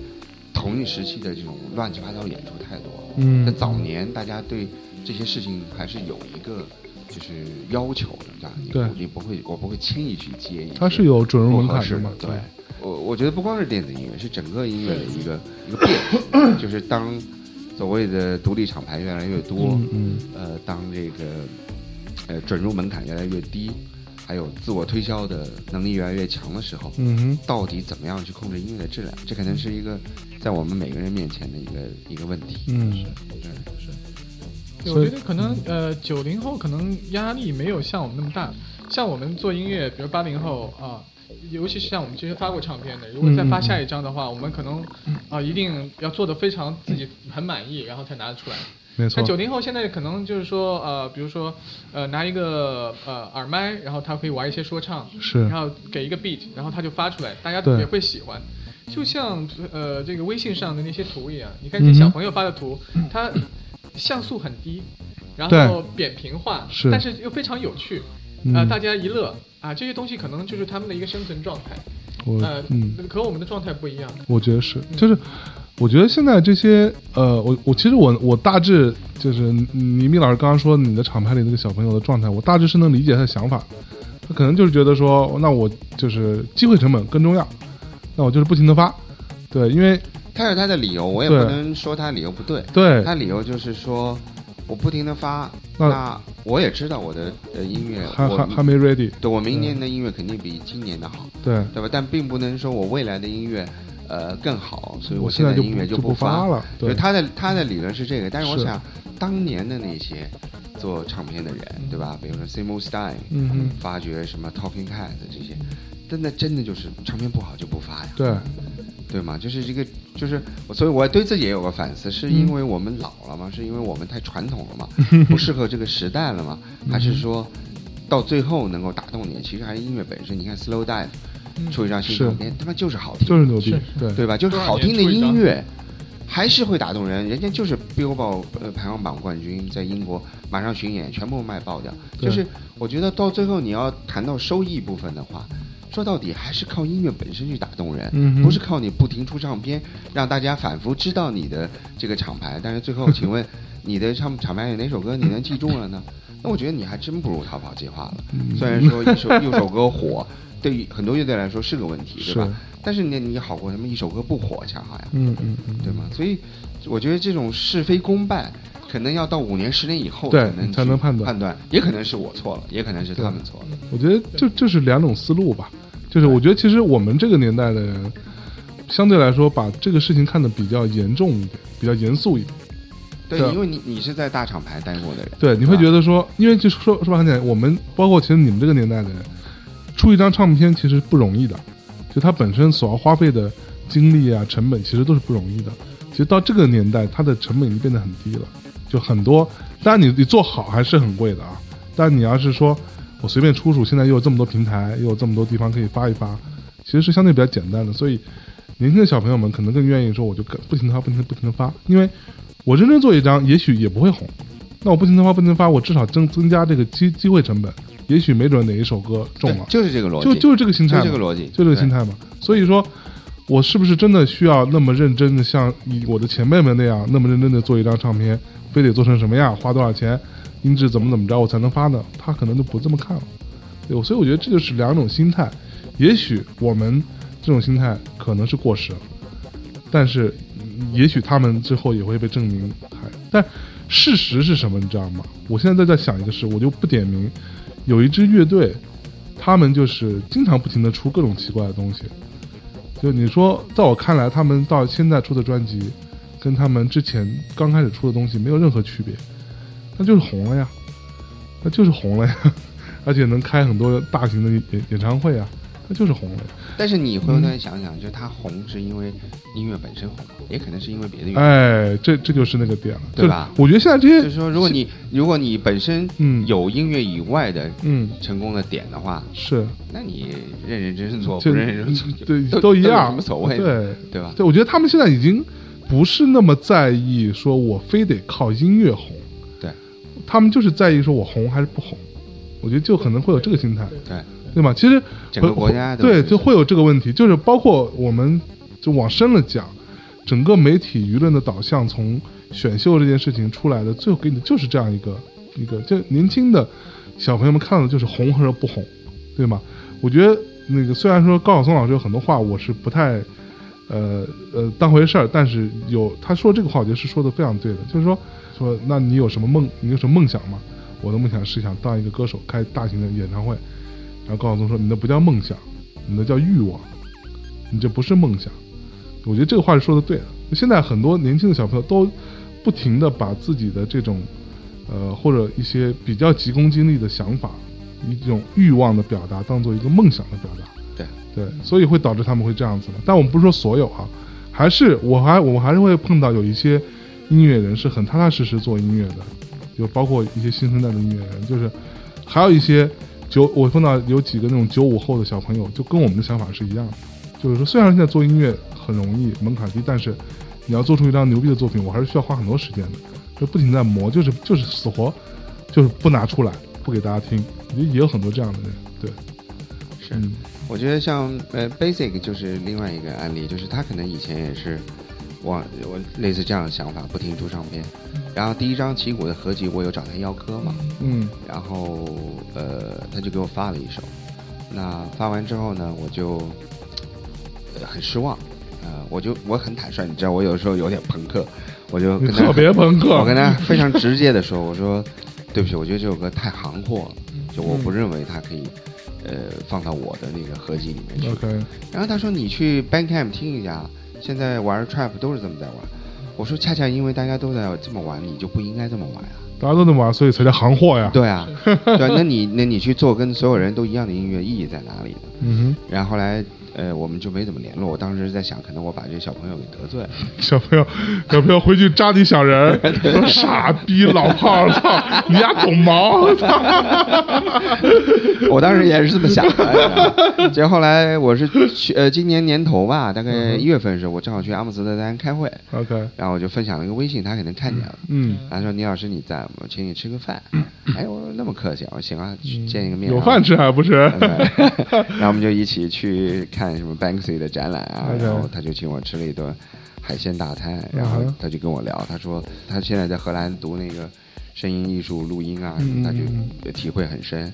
同一时期的这种乱七八糟演出太多了。嗯，在早年大家对这些事情还是有一个就是要求的，这样你你不会，我不会轻易去接一。它是有准入门槛的嘛？对，我我觉得不光是电子音乐，是整个音乐的一个一个变，就是当所谓的独立厂牌越来越多，嗯，呃，当这个呃准入门槛越来越低。还有自我推销的能力越来越强的时候，嗯哼，到底怎么样去控制音乐的质量？这可能是一个在我们每个人面前的一个一个问题。嗯，是，是。我觉得可能呃，九零后可能压力没有像我们那么大。像我们做音乐，比如八零后啊，尤其是像我们这些发过唱片的，如果再发下一张的话，我们可能啊，一定要做的非常自己很满意，然后才拿得出来。那九零后现在可能就是说，呃，比如说，呃，拿一个呃耳麦，然后他可以玩一些说唱，是，然后给一个 beat，然后他就发出来，大家也会喜欢。就像呃这个微信上的那些图一样，你看这小朋友发的图，它像素很低，然后扁平化，是。但是又非常有趣，啊，大家一乐啊，这些东西可能就是他们的一个生存状态。呃，嗯，和我们的状态不一样。我觉得是，就是。我觉得现在这些，呃，我我其实我我大致就是倪斌老师刚刚说你的厂牌里那个小朋友的状态，我大致是能理解他的想法。他可能就是觉得说，那我就是机会成本更重要，那我就是不停的发，对，因为他有他的理由，我也不能说他理由不对。对，他理由就是说，我不停的发，那我也知道我的呃音乐还还还没 ready，对我明年的音乐肯定比今年的好，对对吧？但并不能说我未来的音乐。呃，更好，所以我现在音乐就不发了。对，他的他的理论是这个，但是我想，当年的那些做唱片的人，对吧？比如说 Simon Stein，嗯发掘什么 Talking cats 这些，真的真的就是唱片不好就不发呀。对，对吗？就是这个，就是所以我对自己也有个反思，是因为我们老了吗？是因为我们太传统了吗？不适合这个时代了吗？还是说到最后能够打动你？其实还是音乐本身。你看 Slow Dive。出一张新唱片，他妈就是好听，就是牛逼，对对吧？就是好听的音乐，还是会打动人。人家就是 Billboard 排行榜冠军，在英国马上巡演，全部卖爆掉。就是我觉得到最后你要谈到收益部分的话，说到底还是靠音乐本身去打动人，不是靠你不停出唱片，让大家反复知道你的这个厂牌。但是最后，请问 你的唱厂牌有哪首歌你能记住了呢？那我觉得你还真不如逃跑计划了。虽然说一首一首歌火。对于很多乐队来说是个问题，对吧？但是你你好过什么一首歌不火恰好呀？嗯嗯嗯，对吗？所以我觉得这种是非功败，可能要到五年十年以后才能才能判断，判断也可能是我错了，也可能是他们错了。我觉得就就是两种思路吧，就是我觉得其实我们这个年代的人，相对来说把这个事情看得比较严重一点，比较严肃一点。对，因为你你是在大厂牌待过的人，对，你会觉得说，因为就说说白很简单，我们包括其实你们这个年代的人。出一张唱片其实不容易的，就它本身所要花费的精力啊、成本，其实都是不容易的。其实到这个年代，它的成本已经变得很低了，就很多。当然，你你做好还是很贵的啊。但你要是说我随便出出，现在又有这么多平台，又有这么多地方可以发一发，其实是相对比较简单的。所以，年轻的小朋友们可能更愿意说，我就不停的发，不停的不停的发，因为我认真做一张，也许也不会红。那我不停的发，不停的发，我至少增增加这个机机会成本。也许没准哪一首歌中了，就是这个逻辑，就就是这个心态，这个逻辑，就这个心态嘛。所以说，我是不是真的需要那么认真的像我的前辈们那样，那么认真的做一张唱片，非得做成什么样，花多少钱，音质怎么怎么着，我才能发呢？他可能就不这么看了。对，所以我觉得这就是两种心态。也许我们这种心态可能是过时了，但是也许他们之后也会被证明还。但事实是什么？你知道吗？我现在在在想一个事，我就不点名。有一支乐队，他们就是经常不停的出各种奇怪的东西。就你说，在我看来，他们到现在出的专辑，跟他们之前刚开始出的东西没有任何区别，那就是红了呀，那就是红了呀，而且能开很多大型的演演唱会啊。那就是红了，但是你回头再想想，就他红是因为音乐本身红，也可能是因为别的原因。哎，这这就是那个点了，对吧？我觉得现在这些，就是说，如果你如果你本身嗯有音乐以外的嗯成功的点的话，是，那你认认真真做，不认认真真对都一样，无所谓，对对吧？对，我觉得他们现在已经不是那么在意说我非得靠音乐红，对，他们就是在意说我红还是不红，我觉得就可能会有这个心态，对。对吧？其实整个国家对就会有这个问题，就是包括我们就往深了讲，整个媒体舆论的导向从选秀这件事情出来的，最后给你的就是这样一个一个，就年轻的小朋友们看到的就是红或者不红，对吗？我觉得那个虽然说高晓松老师有很多话我是不太呃呃当回事儿，但是有他说这个话，我觉得是说的非常对的，就是说说那你有什么梦？你有什么梦想吗？我的梦想是想当一个歌手，开大型的演唱会。然后高晓松说：“你那不叫梦想，你那叫欲望，你这不是梦想。”我觉得这个话是说的对的。现在很多年轻的小朋友都不停的把自己的这种，呃，或者一些比较急功近利的想法，一种欲望的表达，当做一个梦想的表达。对对，所以会导致他们会这样子嘛。但我们不是说所有啊，还是我还我还是会碰到有一些音乐人是很踏踏实实做音乐的，就包括一些新生代的音乐人，就是还有一些。九，我碰到有几个那种九五后的小朋友，就跟我们的想法是一样的，就是说，虽然现在做音乐很容易，门槛低，但是你要做出一张牛逼的作品，我还是需要花很多时间的，就不停在磨，就是就是死活，就是不拿出来，不给大家听，也也有很多这样的人，对，是，我觉得像呃，Basic 就是另外一个案例，就是他可能以前也是。我我类似这样的想法，不停出唱片，然后第一张旗鼓的合集，我有找他邀歌嘛，嗯，然后呃，他就给我发了一首，那发完之后呢，我就很失望，呃，我就我很坦率，你知道，我有时候有点朋克，我就跟他特别朋克，我跟他非常直接的说，我说对不起，我觉得这首歌太行货了，就我不认为它可以呃放到我的那个合集里面去。OK，然后他说你去 Bandcamp 听一下。现在玩 trap 都是这么在玩，我说恰恰因为大家都在这么玩，你就不应该这么玩啊！大家都这么玩，所以才叫行货呀。对啊，对，那你那你去做跟所有人都一样的音乐，意义在哪里呢？嗯哼。然后后来呃，我们就没怎么联络。我当时在想，可能我把这个小朋友给得罪了。小朋友，小朋友回去扎你小人，说傻逼老炮，操，你丫懂毛？我当时也是这么想的。结果后来我是去呃，今年年头吧，大概一月份的时候，我正好去阿姆斯特丹开会。OK，然后我就分享了一个微信，他肯定看见了。嗯，他说：“倪老师你在，我请你吃个饭。”哎，我说那么客气，我说行啊，去见一个面。有饭吃还不是？然后我们就一起去看什么 Banksy 的展览啊，然后他就请我吃了一顿海鲜大餐，然后他就跟我聊，他说他现在在荷兰读那个声音艺术录音啊，他就体会很深。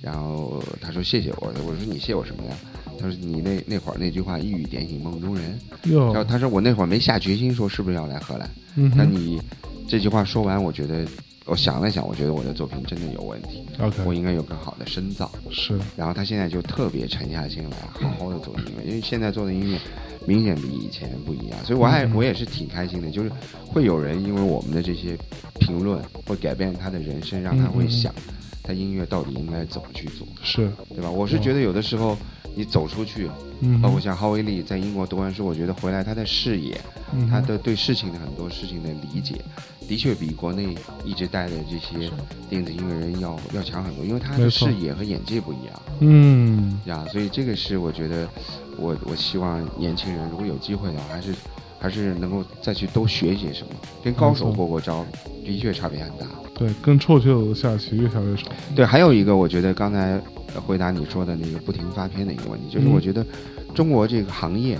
然后他说谢谢我，我说你谢我什么呀？他说你那那会儿那句话一语点醒梦中人。然后他说我那会儿没下决心说是不是要来荷兰，那你这句话说完，我觉得。我想了想，我觉得我的作品真的有问题。OK，我应该有更好的深造。是。然后他现在就特别沉下心来，好好的做音乐，因为现在做的音乐明显比以前不一样。所以我还我也是挺开心的，就是会有人因为我们的这些评论，会改变他的人生，让他会想，他音乐到底应该怎么去做。是。对吧？我是觉得有的时候你走出去，嗯，包括像哈维利在英国读完书，我觉得回来他的视野，他的对事情的很多事情的理解。的确比国内一直带的这些电子音乐人要要强很多，因为他的视野和眼界不一样。嗯，呀，所以这个是我觉得，我我希望年轻人如果有机会的话，还是还是能够再去多学一些什么，跟高手过过招，的确差别很大。对，跟臭棋子下棋越下越少。对，还有一个我觉得刚才回答你说的那个不停发片的一个问题，就是我觉得中国这个行业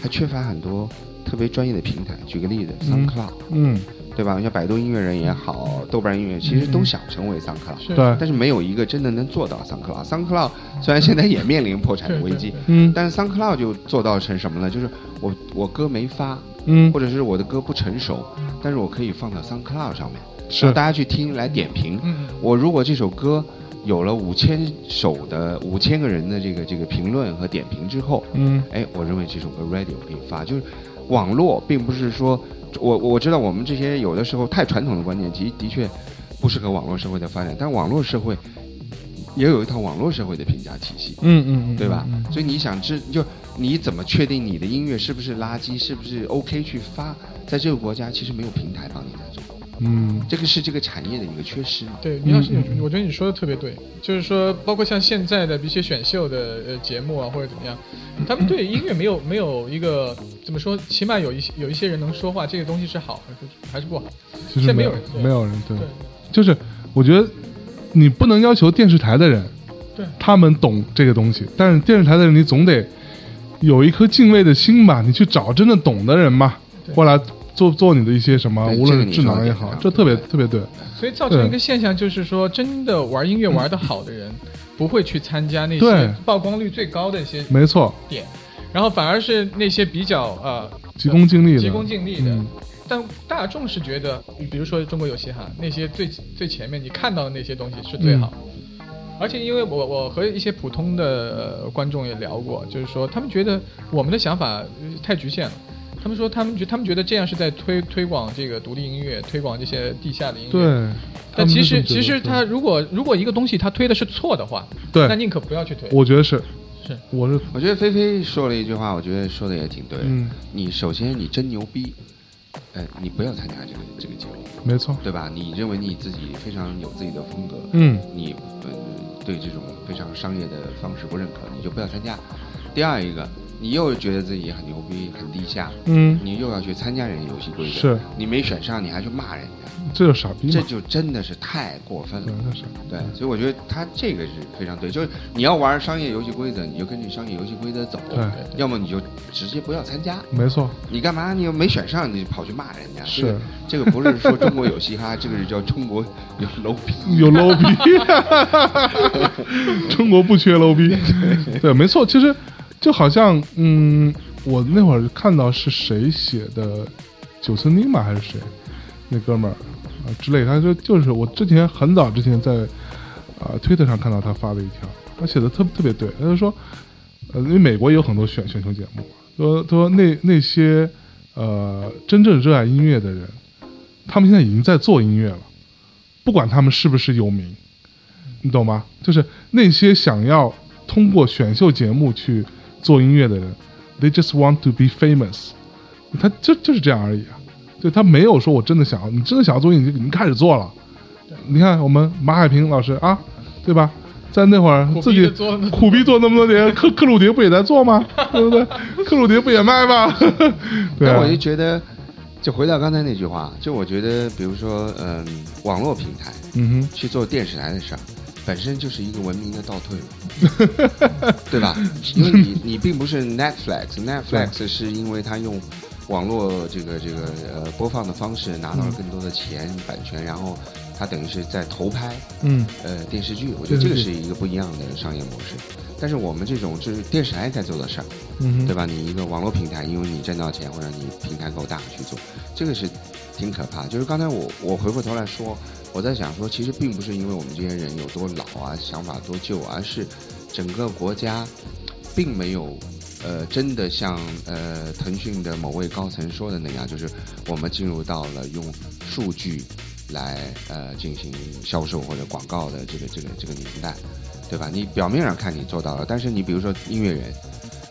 还缺乏很多特别专业的平台。举个例子，SoundCloud。嗯。对吧？像百度音乐人也好，豆瓣音乐其实都想成为 SoundCloud，，对，但是没有一个真的能做到 SoundCloud。SoundCloud 虽然现在也面临破产的危机，嗯，但是 SoundCloud 就做到成什么呢？就是我我歌没发，嗯，或者是我的歌不成熟，但是我可以放到 SoundCloud 上面，是大家去听来点评。我如果这首歌有了五千首的五千个人的这个这个评论和点评之后，嗯，哎，我认为这首歌 ready 我可以发。就是网络并不是说。我我知道我们这些有的时候太传统的观念，其实的确不适合网络社会的发展。但网络社会也有一套网络社会的评价体系，嗯嗯，对吧？所以你想知就你怎么确定你的音乐是不是垃圾，是不是 OK 去发？在这个国家，其实没有平台帮你在做。嗯，这个是这个产业的一个缺失。对，你要是我觉得你说的特别对，就是说，包括像现在的一些选秀的呃节目啊，或者怎么样，他们对音乐没有没有一个怎么说，起码有一些有一些人能说话，这个东西是好还是还是不好？现在没有人，没有人对，就是我觉得你不能要求电视台的人，对，他们懂这个东西，但是电视台的人你总得有一颗敬畏的心吧，你去找真的懂的人嘛，过来。做做你的一些什么，无论是智能也好，这特别特别对。所以造成一个现象，就是说，真的玩音乐玩的好的人，不会去参加那些曝光率最高的一些没错点，然后反而是那些比较呃急功近利的急功近利的。但大众是觉得，比如说中国有嘻哈，那些最最前面你看到的那些东西是最好。而且因为我我和一些普通的观众也聊过，就是说他们觉得我们的想法太局限了。他们说，他们觉他们觉得这样是在推推广这个独立音乐，推广这些地下的音乐。对。但其实其实他如果如果一个东西他推的是错的话，对，那宁可不要去推。我觉得是，是，我是我觉得菲菲说了一句话，我觉得说的也挺对。嗯。你首先你真牛逼，哎，你不要参加这个这个节目。没错。对吧？你认为你自己非常有自己的风格，嗯，你呃对这种非常商业的方式不认可，你就不要参加。第二一个。你又觉得自己很牛逼、很低下，嗯，你又要去参加人家游戏规则，是，你没选上，你还去骂人家，这就傻逼，这就真的是太过分了，那是，对，所以我觉得他这个是非常对，就是你要玩商业游戏规则，你就根据商业游戏规则走，对，要么你就直接不要参加，没错，你干嘛？你又没选上，你跑去骂人家，是，这个不是说中国有嘻哈，这个是叫中国有 low 逼，有 low 逼，中国不缺 low 逼，对，没错，其实。就好像，嗯，我那会儿看到是谁写的，九村丁吧还是谁，那哥们儿啊之类，他说就是我之前很早之前在啊推特上看到他发的一条，他写的特特别对，他就说，呃，因为美国有很多选选秀节目，说他说那那些呃真正热爱音乐的人，他们现在已经在做音乐了，不管他们是不是有名，你懂吗？就是那些想要通过选秀节目去。做音乐的人，they just want to be famous，他就就是这样而已啊。就他没有说我真的想要，你真的想要做音乐，你开始做了。你看我们马海平老师啊，对吧？在那会儿自己苦逼做那么多年，克克鲁迪不也在做吗？对不对？克鲁迪不也卖吗？对，我就觉得，就回到刚才那句话，就我觉得，比如说，嗯，网络平台，嗯哼，去做电视台的事儿，本身就是一个文明的倒退，对吧？因为你你并不是 Netflix，Netflix 是因为它用网络这个这个呃播放的方式拿到了更多的钱版权，然后。它等于是在投拍，嗯，呃，电视剧，我觉得这个是一个不一样的商业模式。但是我们这种就是电视台在做的事儿，嗯，对吧？你一个网络平台，因为你挣到钱或者你平台够大去做，这个是挺可怕。就是刚才我我回过头来说，我在想说，其实并不是因为我们这些人有多老啊，想法多旧，而是整个国家并没有呃真的像呃腾讯的某位高层说的那样，就是我们进入到了用数据。来呃进行销售或者广告的这个这个这个年代，对吧？你表面上看你做到了，但是你比如说音乐人，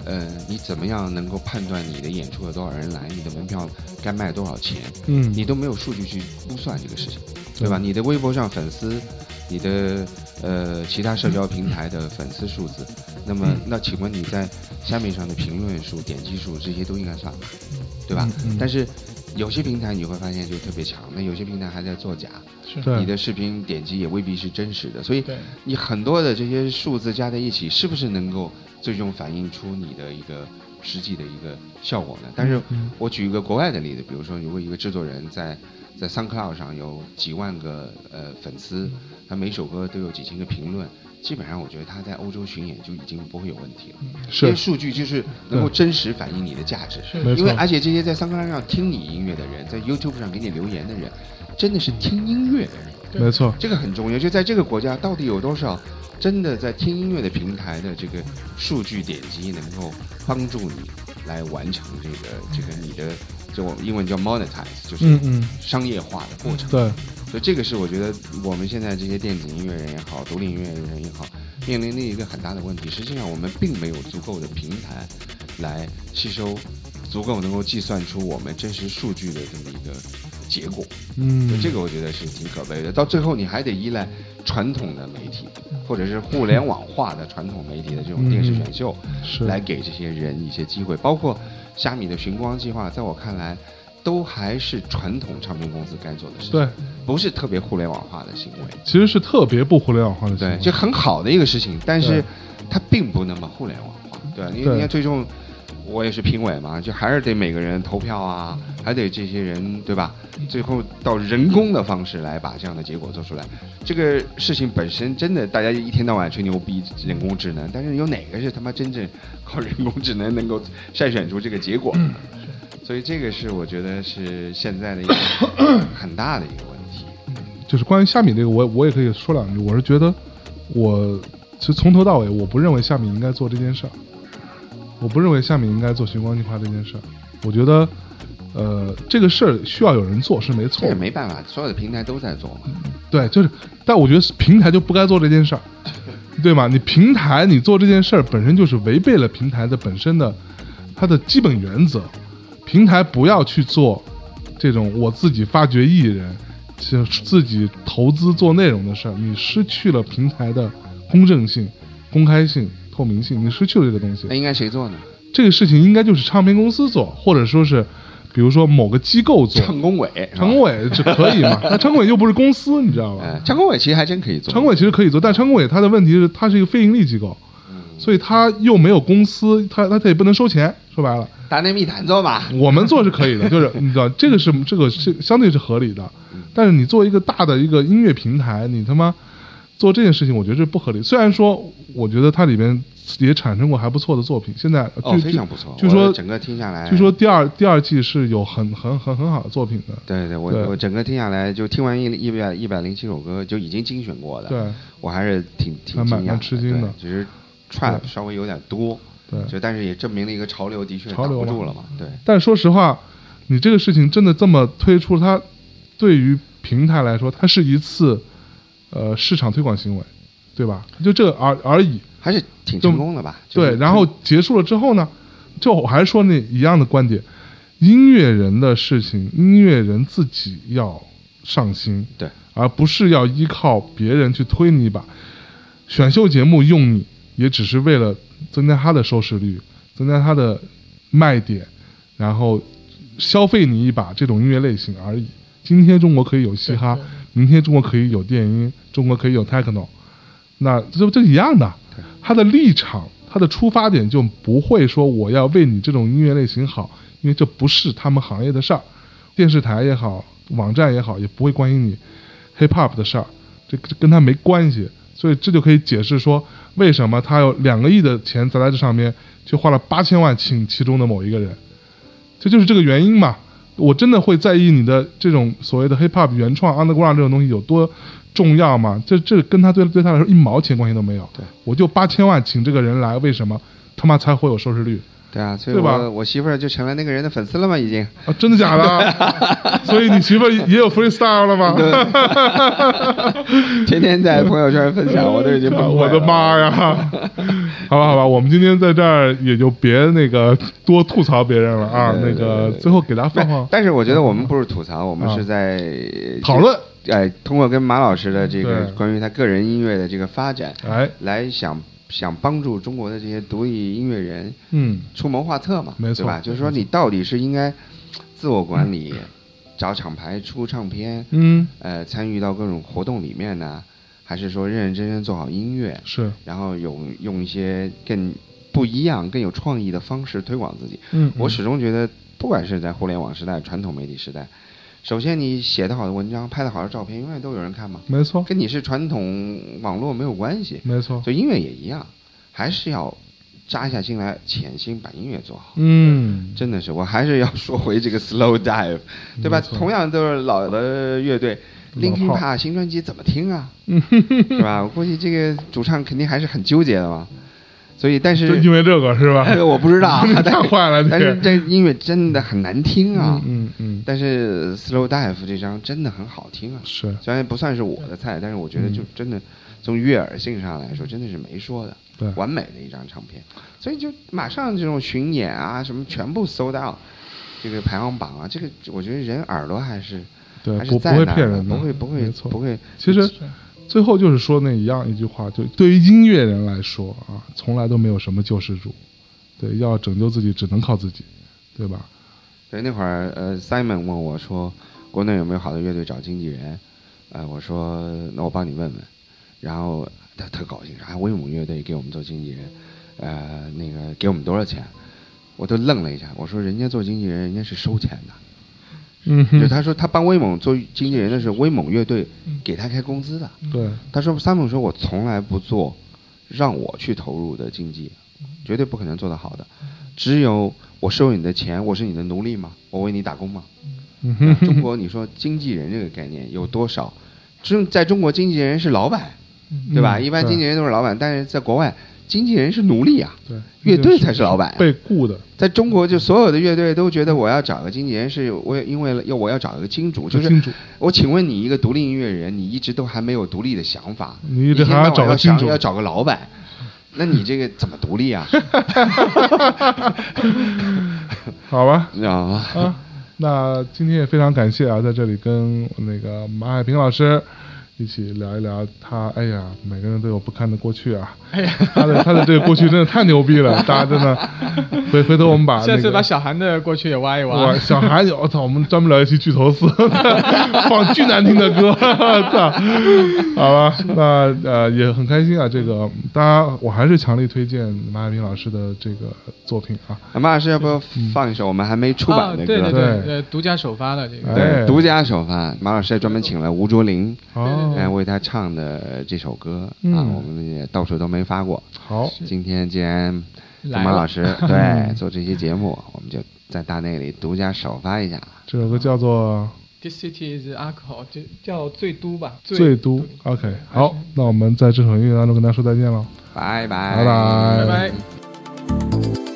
呃，你怎么样能够判断你的演出有多少人来，你的门票该卖多少钱？嗯，你都没有数据去估算这个事情，对吧？你的微博上粉丝，你的呃其他社交平台的粉丝数字，那么那请问你在下面上的评论数、点击数这些都应该算吧？对吧？但是。有些平台你会发现就特别强，那有些平台还在作假，你的视频点击也未必是真实的，所以你很多的这些数字加在一起，是不是能够最终反映出你的一个实际的一个效果呢？但是我举一个国外的例子，比如说如果一个制作人在在 SoundCloud 上有几万个呃粉丝，他每首歌都有几千个评论。基本上，我觉得他在欧洲巡演就已经不会有问题了。这些数据就是能够真实反映你的价值，因为而且这些在桑克拉上听你音乐的人，在 YouTube 上给你留言的人，真的是听音乐的人。没错，这个很重要。就在这个国家，到底有多少真的在听音乐的平台的这个数据点击，能够帮助你来完成这个这个你的，就英文叫 monetize，就是商业化的过程。对。所以这个是我觉得我们现在这些电子音乐人也好，独立音乐人也好，面临的一个很大的问题。实际上，我们并没有足够的平台来吸收足够能够计算出我们真实数据的这么一个结果。嗯，这个我觉得是挺可悲的。到最后，你还得依赖传统的媒体，或者是互联网化的传统媒体的这种电视选秀，来给这些人一些机会。包括虾米的寻光计划，在我看来。都还是传统唱片公司该做的事情，对，不是特别互联网化的行为。其实是特别不互联网化的行为，对，就很好的一个事情，但是它并不那么互联网化，对因为你看，最终我也是评委嘛，就还是得每个人投票啊，还得这些人对吧？最后到人工的方式来把这样的结果做出来。这个事情本身真的，大家一天到晚吹牛逼人工智能，但是有哪个是他妈真正靠人工智能能够筛选出这个结果？所以这个是我觉得是现在的一个很大的一个问题。就是关于虾米这个，我我也可以说两句。我是觉得，我其实从头到尾，我不认为虾米应该做这件事儿。我不认为下面应该做寻光计划这件事儿。我觉得，呃，这个事儿需要有人做是没错。这也没办法，所有的平台都在做嘛。对，就是，但我觉得平台就不该做这件事儿，对吗？你平台你做这件事儿本身就是违背了平台的本身的它的基本原则。平台不要去做这种我自己发掘艺人，就自己投资做内容的事儿，你失去了平台的公正性、公开性、透明性，你失去了这个东西。那应该谁做呢？这个事情应该就是唱片公司做，或者说是，比如说某个机构做。唱工委，唱工委是可以嘛？那唱工委又不是公司，你知道吧？唱工委其实还真可以做。唱工委其实可以做，但唱工委它的问题是，它是一个非盈利机构，所以它又没有公司，它它它也不能收钱。说白了。打内密谈做吧，我们做是可以的，就是你知道这个是这个是相对是合理的，但是你做一个大的一个音乐平台，你他妈做这件事情，我觉得这不合理。虽然说，我觉得它里边也产生过还不错的作品，现在哦非常不错，据说整个听下来，据说第二第二季是有很很很很好的作品的。对对，我我整个听下来，就听完一一百一百零七首歌就已经精选过的，对，我还是挺挺蛮吃惊的，其实 trap 稍微有点多。对，就但是也证明了一个潮流的确挡不住了嘛。对，但说实话，你这个事情真的这么推出，它对于平台来说，它是一次呃市场推广行为，对吧？就这而而已。还是挺成功的吧？对，然后结束了之后呢，就我还是说那一样的观点，音乐人的事情，音乐人自己要上心，对，而不是要依靠别人去推你一把。选秀节目用你也只是为了增加他的收视率，增加他的卖点，然后消费你一把这种音乐类型而已。今天中国可以有嘻哈，明天中国可以有电音，中国可以有 techno，那这这一样的。他的立场，他的出发点就不会说我要为你这种音乐类型好，因为这不是他们行业的事儿。电视台也好，网站也好，也不会关心你 hip hop 的事儿，这跟他没关系。所以这就可以解释说，为什么他有两个亿的钱砸在这上面，却花了八千万请其中的某一个人，这就是这个原因嘛。我真的会在意你的这种所谓的 hip hop 原创 underground 这种东西有多重要吗？这这跟他对对他来说一毛钱关系都没有。对，我就八千万请这个人来，为什么他妈才会有收视率？对啊，所以我我媳妇儿就成了那个人的粉丝了吗？已经啊，真的假的？所以你媳妇儿也有 freestyle 了吗？天天在 朋友圈分享，我都已经我的妈呀！好吧，好吧，我们今天在这儿也就别那个多吐槽别人了啊。那个最后给大家放放。但是我觉得我们不是吐槽，我们是在讨论。哎，通过跟马老师的这个关于他个人音乐的这个发展，哎，来想。想帮助中国的这些独立音乐人，嗯，出谋划策嘛，没错，对吧？就是说，你到底是应该自我管理，找厂牌出唱片，嗯，呃，参与到各种活动里面呢，还是说认认真真做好音乐，是，然后用用一些更不一样、更有创意的方式推广自己？嗯，我始终觉得，不管是在互联网时代、传统媒体时代。首先，你写的好的文章、拍的好的照片，永远都有人看嘛。没错，跟你是传统网络没有关系。没错，所以音乐也一样，还是要扎下心来，潜心把音乐做好。嗯，真的是，我还是要说回这个 Slow Dive，对吧？同样都是老的乐队，Linkin Park 新专辑怎么听啊？是吧？我估计这个主唱肯定还是很纠结的嘛。所以，但是就因为这个是吧？我不知道，太坏了。但是这音乐真的很难听啊。嗯嗯。但是 Slow Dive 这张真的很好听啊。是。虽然不算是我的菜，但是我觉得就真的从悦耳性上来说，真的是没说的。对。完美的一张唱片，所以就马上这种巡演啊，什么全部 sold out，这个排行榜啊，这个我觉得人耳朵还是对，不不会骗人，不会不会不会。其实。最后就是说那一样一句话，就对于音乐人来说啊，从来都没有什么救世主，对，要拯救自己只能靠自己，对吧？对，那会儿呃，Simon 问我说，国内有没有好的乐队找经纪人？呃，我说那我帮你问问。然后他特高兴，啊，威猛乐队给我们做经纪人，呃，那个给我们多少钱？我都愣了一下，我说人家做经纪人，人家是收钱的。嗯，就他说他帮威猛做经纪人的时候威猛乐队给他开工资的。对，他说三猛说我从来不做让我去投入的经济，绝对不可能做得好的。只有我收你的钱，我是你的奴隶吗？我为你打工吗？中国你说经纪人这个概念有多少？中在中国经纪人是老板，对吧？一般经纪人都是老板，但是在国外。经纪人是奴隶啊，对，乐队才是老板，被雇的。在中国，就所有的乐队都觉得我要找个经纪人，是我因为要我要找一个金主，就是我请问你一个独立音乐人，你一直都还没有独立的想法，你一直还要找个金主，要找个老板，那你这个怎么独立啊？好吧，啊，那今天也非常感谢啊，在这里跟那个马海平老师。一起聊一聊他，哎呀，每个人都有不堪的过去啊！哎呀，他的他的这个过去真的太牛逼了，大家真的回回头我们把下次把小韩的过去也挖一挖。小韩，我操，我们专门聊一期巨头四，放巨难听的歌，操！好吧，那呃也很开心啊，这个大家我还是强力推荐马海平老师的这个作品啊。马老师要不要放一首我们还没出版的歌？对对对，独家首发的这个，对，独家首发。马老师还专门请了吴卓林。哦。来为他唱的这首歌啊，我们也到处都没发过。好，今天既然马老师对做这期节目，我们就在大内里独家首发一下。这首歌叫做《This City Is Alcohol》，就叫最都吧。最都，OK。好，那我们在这首音乐当中跟大家说再见了。拜拜拜拜拜。